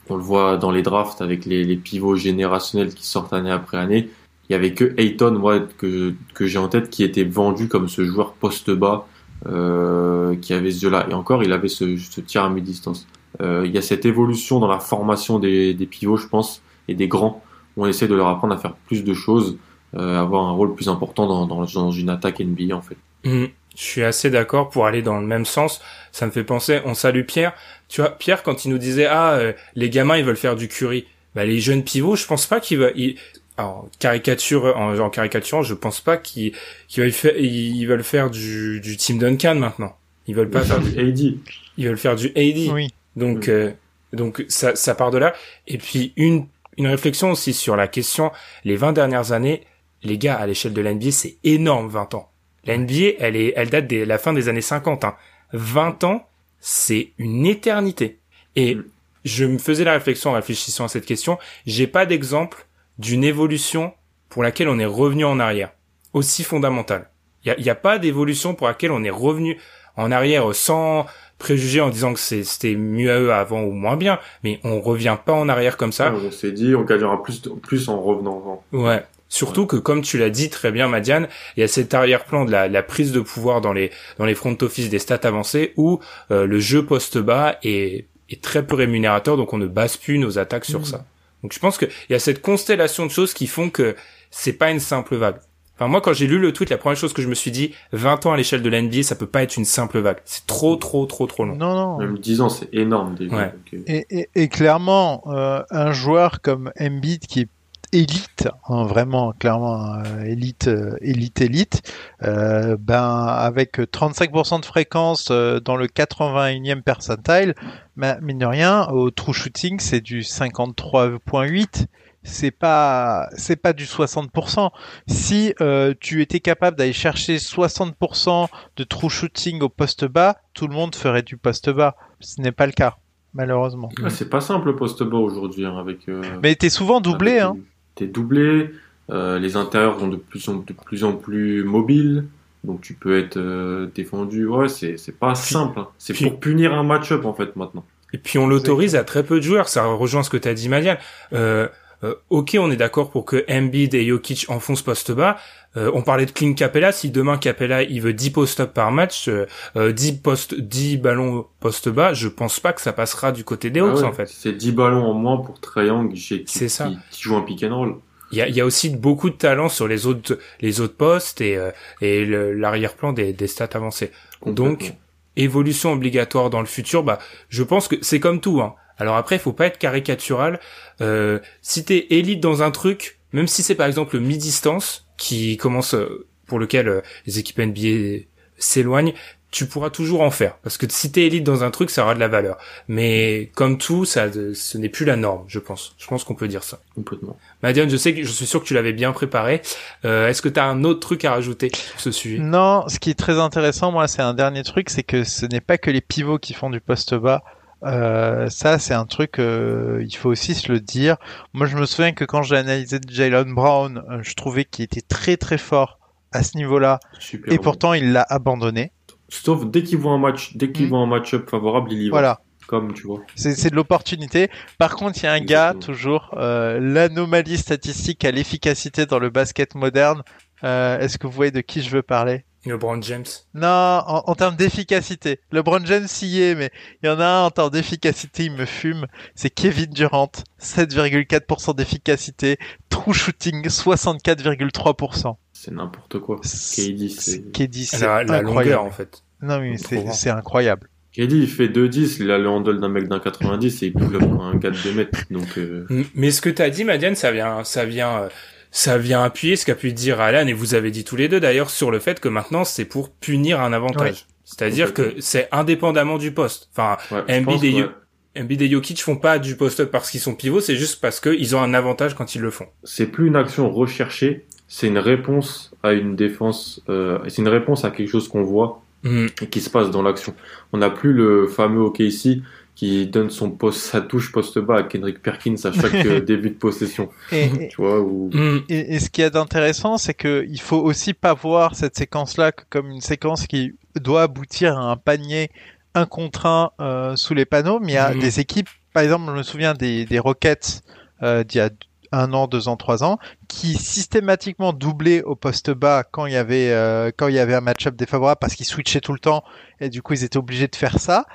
B: On le voit dans les drafts avec les, les, pivots générationnels qui sortent année après année. Il y avait que Ayton, moi, que, que j'ai en tête, qui était vendu comme ce joueur poste bas, euh, qui avait ce jeu-là. Et encore, il avait ce, ce tir à mi-distance. Euh, il y a cette évolution dans la formation des, des, pivots, je pense, et des grands, où on essaie de leur apprendre à faire plus de choses, euh, avoir un rôle plus important dans, dans, dans une attaque NBA, en fait.
A: Mmh. Je suis assez d'accord pour aller dans le même sens. Ça me fait penser, on salue Pierre. Tu vois, Pierre, quand il nous disait, ah, euh, les gamins, ils veulent faire du curry. Bah, les jeunes pivots, je pense pas qu'ils veulent, ils... en caricature, en, en caricaturant, je pense pas qu'ils, qu'ils veulent faire, ils veulent faire du, du Team Duncan maintenant. Ils veulent pas faire
B: du AD.
A: Ils veulent faire du AD.
C: Oui.
A: Donc,
B: Oui.
A: euh, donc ça, ça part de là. Et puis une, une réflexion aussi sur la question, les 20 dernières années, les gars, à l'échelle de l'NBA, c'est énorme, 20 ans. La NBA, elle est, elle date de la fin des années 50. Hein. 20 ans, c'est une éternité. Et
B: Mm.
A: je me faisais la réflexion en réfléchissant à cette question. J'ai pas d'exemple d'une évolution pour laquelle on est revenu en arrière, aussi fondamentale. Il y a, a pas d'évolution pour laquelle on est revenu en arrière sans préjuger en disant que c'était mieux à eux avant ou moins bien, mais on revient pas en arrière comme ça.
B: on s'est dit, on gagnera plus, plus en revenant.
A: Ouais. Surtout que, comme tu l'as dit très bien, Madiane, il y a cet arrière-plan de la, la prise de pouvoir dans les dans les front office des stats avancées où euh, le jeu poste bas est, est très peu rémunérateur, donc on ne base plus nos attaques sur ça. Donc je pense qu'il y a cette constellation de choses qui font que c'est pas une simple vague. Enfin moi quand j'ai lu le tweet, la première chose que je me suis dit, 20 ans à l'échelle de l'NBA, ça peut pas être une simple vague. C'est trop trop trop trop long.
C: Non, non.
B: Même 10 ans, c'est énorme déjà.
A: Ouais.
B: Euh,
C: Et, et, et clairement, euh, un joueur comme Embiid qui est élite, hein, vraiment clairement euh, élite, euh, élite, élite, euh, ben avec 35% de fréquence dans le 81e percentile, ben, mine de rien, au true shooting c'est du 53.8. C'est pas, c'est pas du 60%. Si euh, tu étais capable d'aller chercher 60% de true shooting au poste bas, tout le monde ferait du poste bas. Ce n'est pas le cas, malheureusement.
B: ah, c'est pas simple le poste bas aujourd'hui, hein, avec. euh,
C: Mais t'es souvent doublé,
B: avec
C: hein.
B: T'es doublé. euh, les intérieurs sont de plus en, de plus en plus mobiles. Donc tu peux être euh, défendu. Ouais, c'est c'est pas simple. hein. C'est
A: puis-
B: pour punir un match-up en fait maintenant.
A: Et puis on l'autorise à très peu de joueurs. Ça rejoint ce que t'as dit, Madiane. Euh, euh, ok, on est d'accord pour que Embiid et Jokic enfoncent poste bas. Euh, on parlait de Clint Capella. Si demain Capella il veut 10 post-up par match, euh, euh, 10 post, 10 ballons poste bas, je pense pas que ça passera du côté des
B: Ah
A: Hawks
B: ouais,
A: en fait.
B: C'est 10 ballons en moins pour Triangle qui, qui,
A: C'est ça.
B: qui, qui joue un pick and roll.
A: Il y a, il y a aussi beaucoup de talent sur les autres les autres postes et euh, et l'arrière-plan des, des stats avancées. Donc évolution obligatoire dans le futur, bah je pense que c'est comme tout. Hein. Alors après, il faut pas être caricatural. Euh, si t'es élite dans un truc, même si c'est par exemple le mi-distance qui commence euh, pour lequel euh, les équipes NBA s'éloignent, tu pourras toujours en faire parce que si t'es élite dans un truc, ça aura de la valeur. Mais comme tout, ça, ce n'est plus la norme, je pense. Je pense qu'on peut dire ça.
B: complètement.
A: Madiane, je sais que je suis sûr que tu l'avais bien préparé. Euh, Est-ce que tu as un autre truc à rajouter sur ce sujet?
C: Non, ce qui est très intéressant, moi, c'est un dernier truc, c'est que ce n'est pas que les pivots qui font du poste bas. Euh, ça, c'est un truc, euh, il faut aussi se le dire. Moi, je me souviens que quand j'ai analysé Jalen Brown, euh, je trouvais qu'il était très très fort à ce niveau-là, et
B: bon.
C: pourtant il l'a abandonné.
B: Sauf dès qu'il voit un match, dès qu'il
C: Mm.
B: voit un match-up favorable, il y va.
C: Voilà,
B: Comme tu vois.
C: c'est de l'opportunité. Par contre, il y a un gars, toujours, l'anomalie statistique à l'efficacité dans le basket moderne. Est-ce que vous voyez de qui je veux parler?
A: LeBron James.
C: Non, en, en termes d'efficacité. LeBron James y est, mais il y en a un en termes d'efficacité, il me fume. C'est Kevin Durant, 7,4% d'efficacité. True shooting, 64,3%.
B: C'est n'importe quoi.
C: C'est
B: KD, c'est.
C: KD, c'est
A: La, la
C: incroyable.
A: longueur, en fait.
C: Non, mais c'est incroyable.
B: KD, il fait 2-10, il a le handle d'un mec d'un 90 et il up un gars de 2 mètres. Donc, euh,
A: Mais ce que tu as dit, Madiane, ça vient, ça vient, euh, ça vient appuyer ce qu'a pu dire Alan et vous avez dit tous les deux d'ailleurs sur le fait que maintenant c'est pour punir un avantage. C'est-à-dire que c'est indépendamment du poste. Enfin,
B: Ouais,
A: Embiid et,
B: ouais,
A: Embiid et Jokic font pas du post-up parce qu'ils sont pivots, c'est juste parce qu'ils ont un avantage quand ils le font.
B: c'est plus une action recherchée, c'est une réponse à une défense, euh, c'est une réponse à quelque chose qu'on voit
A: Mhm.
B: et qui se passe dans l'action. On n'a plus le fameux OKC qui donne son poste, sa touche poste bas à Kendrick Perkins à chaque euh, début de possession.
C: Et, et-
B: Tu vois, ou
A: Mhm.
C: et- et ce qu'il y a d'intéressant, c'est que il faut aussi pas voir cette séquence-là que comme une séquence qui doit aboutir à un panier un contre un euh, sous les panneaux, mais il y a
A: Mhm.
C: des équipes, par exemple, je me souviens des, des Rockets euh, d'il y a un an, deux ans, trois ans, qui systématiquement doublaient au poste bas quand il y avait euh, quand il y avait un match-up défavorable parce qu'ils switchaient tout le temps et du coup ils étaient obligés de faire ça.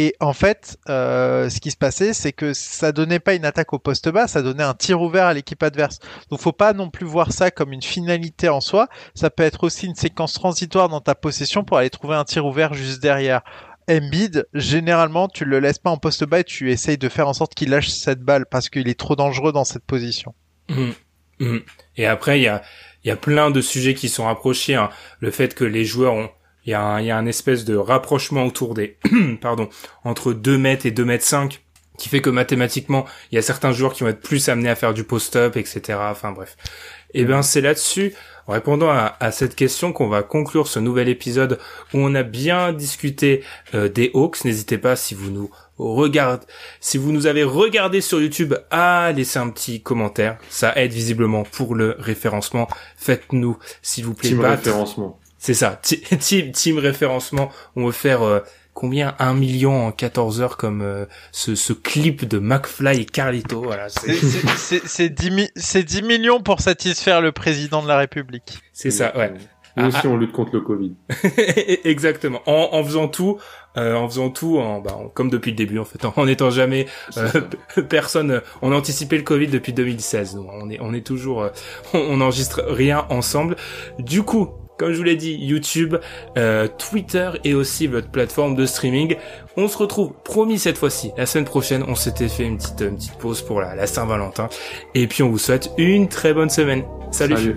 C: Et en fait, euh, ce qui se passait, c'est que ça donnait pas une attaque au poste bas, ça donnait un tir ouvert à l'équipe adverse. Donc faut pas non plus voir ça comme une finalité en soi. Ça peut être aussi une séquence transitoire dans ta possession pour aller trouver un tir ouvert juste derrière. Embiid, généralement, tu le laisses pas en poste bas et tu essayes de faire en sorte qu'il lâche cette balle parce qu'il est trop dangereux dans cette position.
A: Mhm. Mhm. Et après, il y a, il y a plein de sujets qui sont rapprochés. hein. Le fait que les joueurs ont, il y a un, il y a un espèce de rapprochement autour des, pardon, entre 2 mètres et 2 mètres 5 qui fait que mathématiquement, il y a certains joueurs qui vont être plus amenés à faire du post-up, etc. Enfin bref. Et ben c'est là-dessus, en répondant à, à cette question, qu'on va conclure ce nouvel épisode où on a bien discuté euh, des Hawks. N'hésitez pas si vous nous regardez, si vous nous avez regardé sur YouTube, à laisser un petit commentaire. Ça aide visiblement pour le référencement. Faites-nous, s'il vous plaît,
B: team
A: battre.
B: référencement.
A: C'est ça, team, team référencement. On veut faire euh, combien? Un million en 14 heures comme euh, ce, ce clip de McFly et Carlito. Voilà,
C: C'est-
A: c'est
C: C'est c'est- c'est 10, mi- c'est 10 millions pour satisfaire le président de la République.
A: c'est ça, ouais.
B: Nous
A: Ah,
B: aussi, on lutte contre le Covid.
A: Exactement. En, en faisant tout, euh, en faisant tout, en, bah, en- comme depuis le début en fait, en n'étant jamais euh, personne. euh, On a anticipé le Covid depuis 2016. Donc on est, on est toujours, euh, on, on enregistre rien ensemble. Du coup. Comme je vous l'ai dit, YouTube, euh, Twitter et aussi votre plateforme de streaming. On se retrouve, promis cette fois-ci, la semaine prochaine. On s'était fait une petite, pause pour la, Saint-Valentin. Et puis on vous souhaite une très bonne semaine.
B: Salut.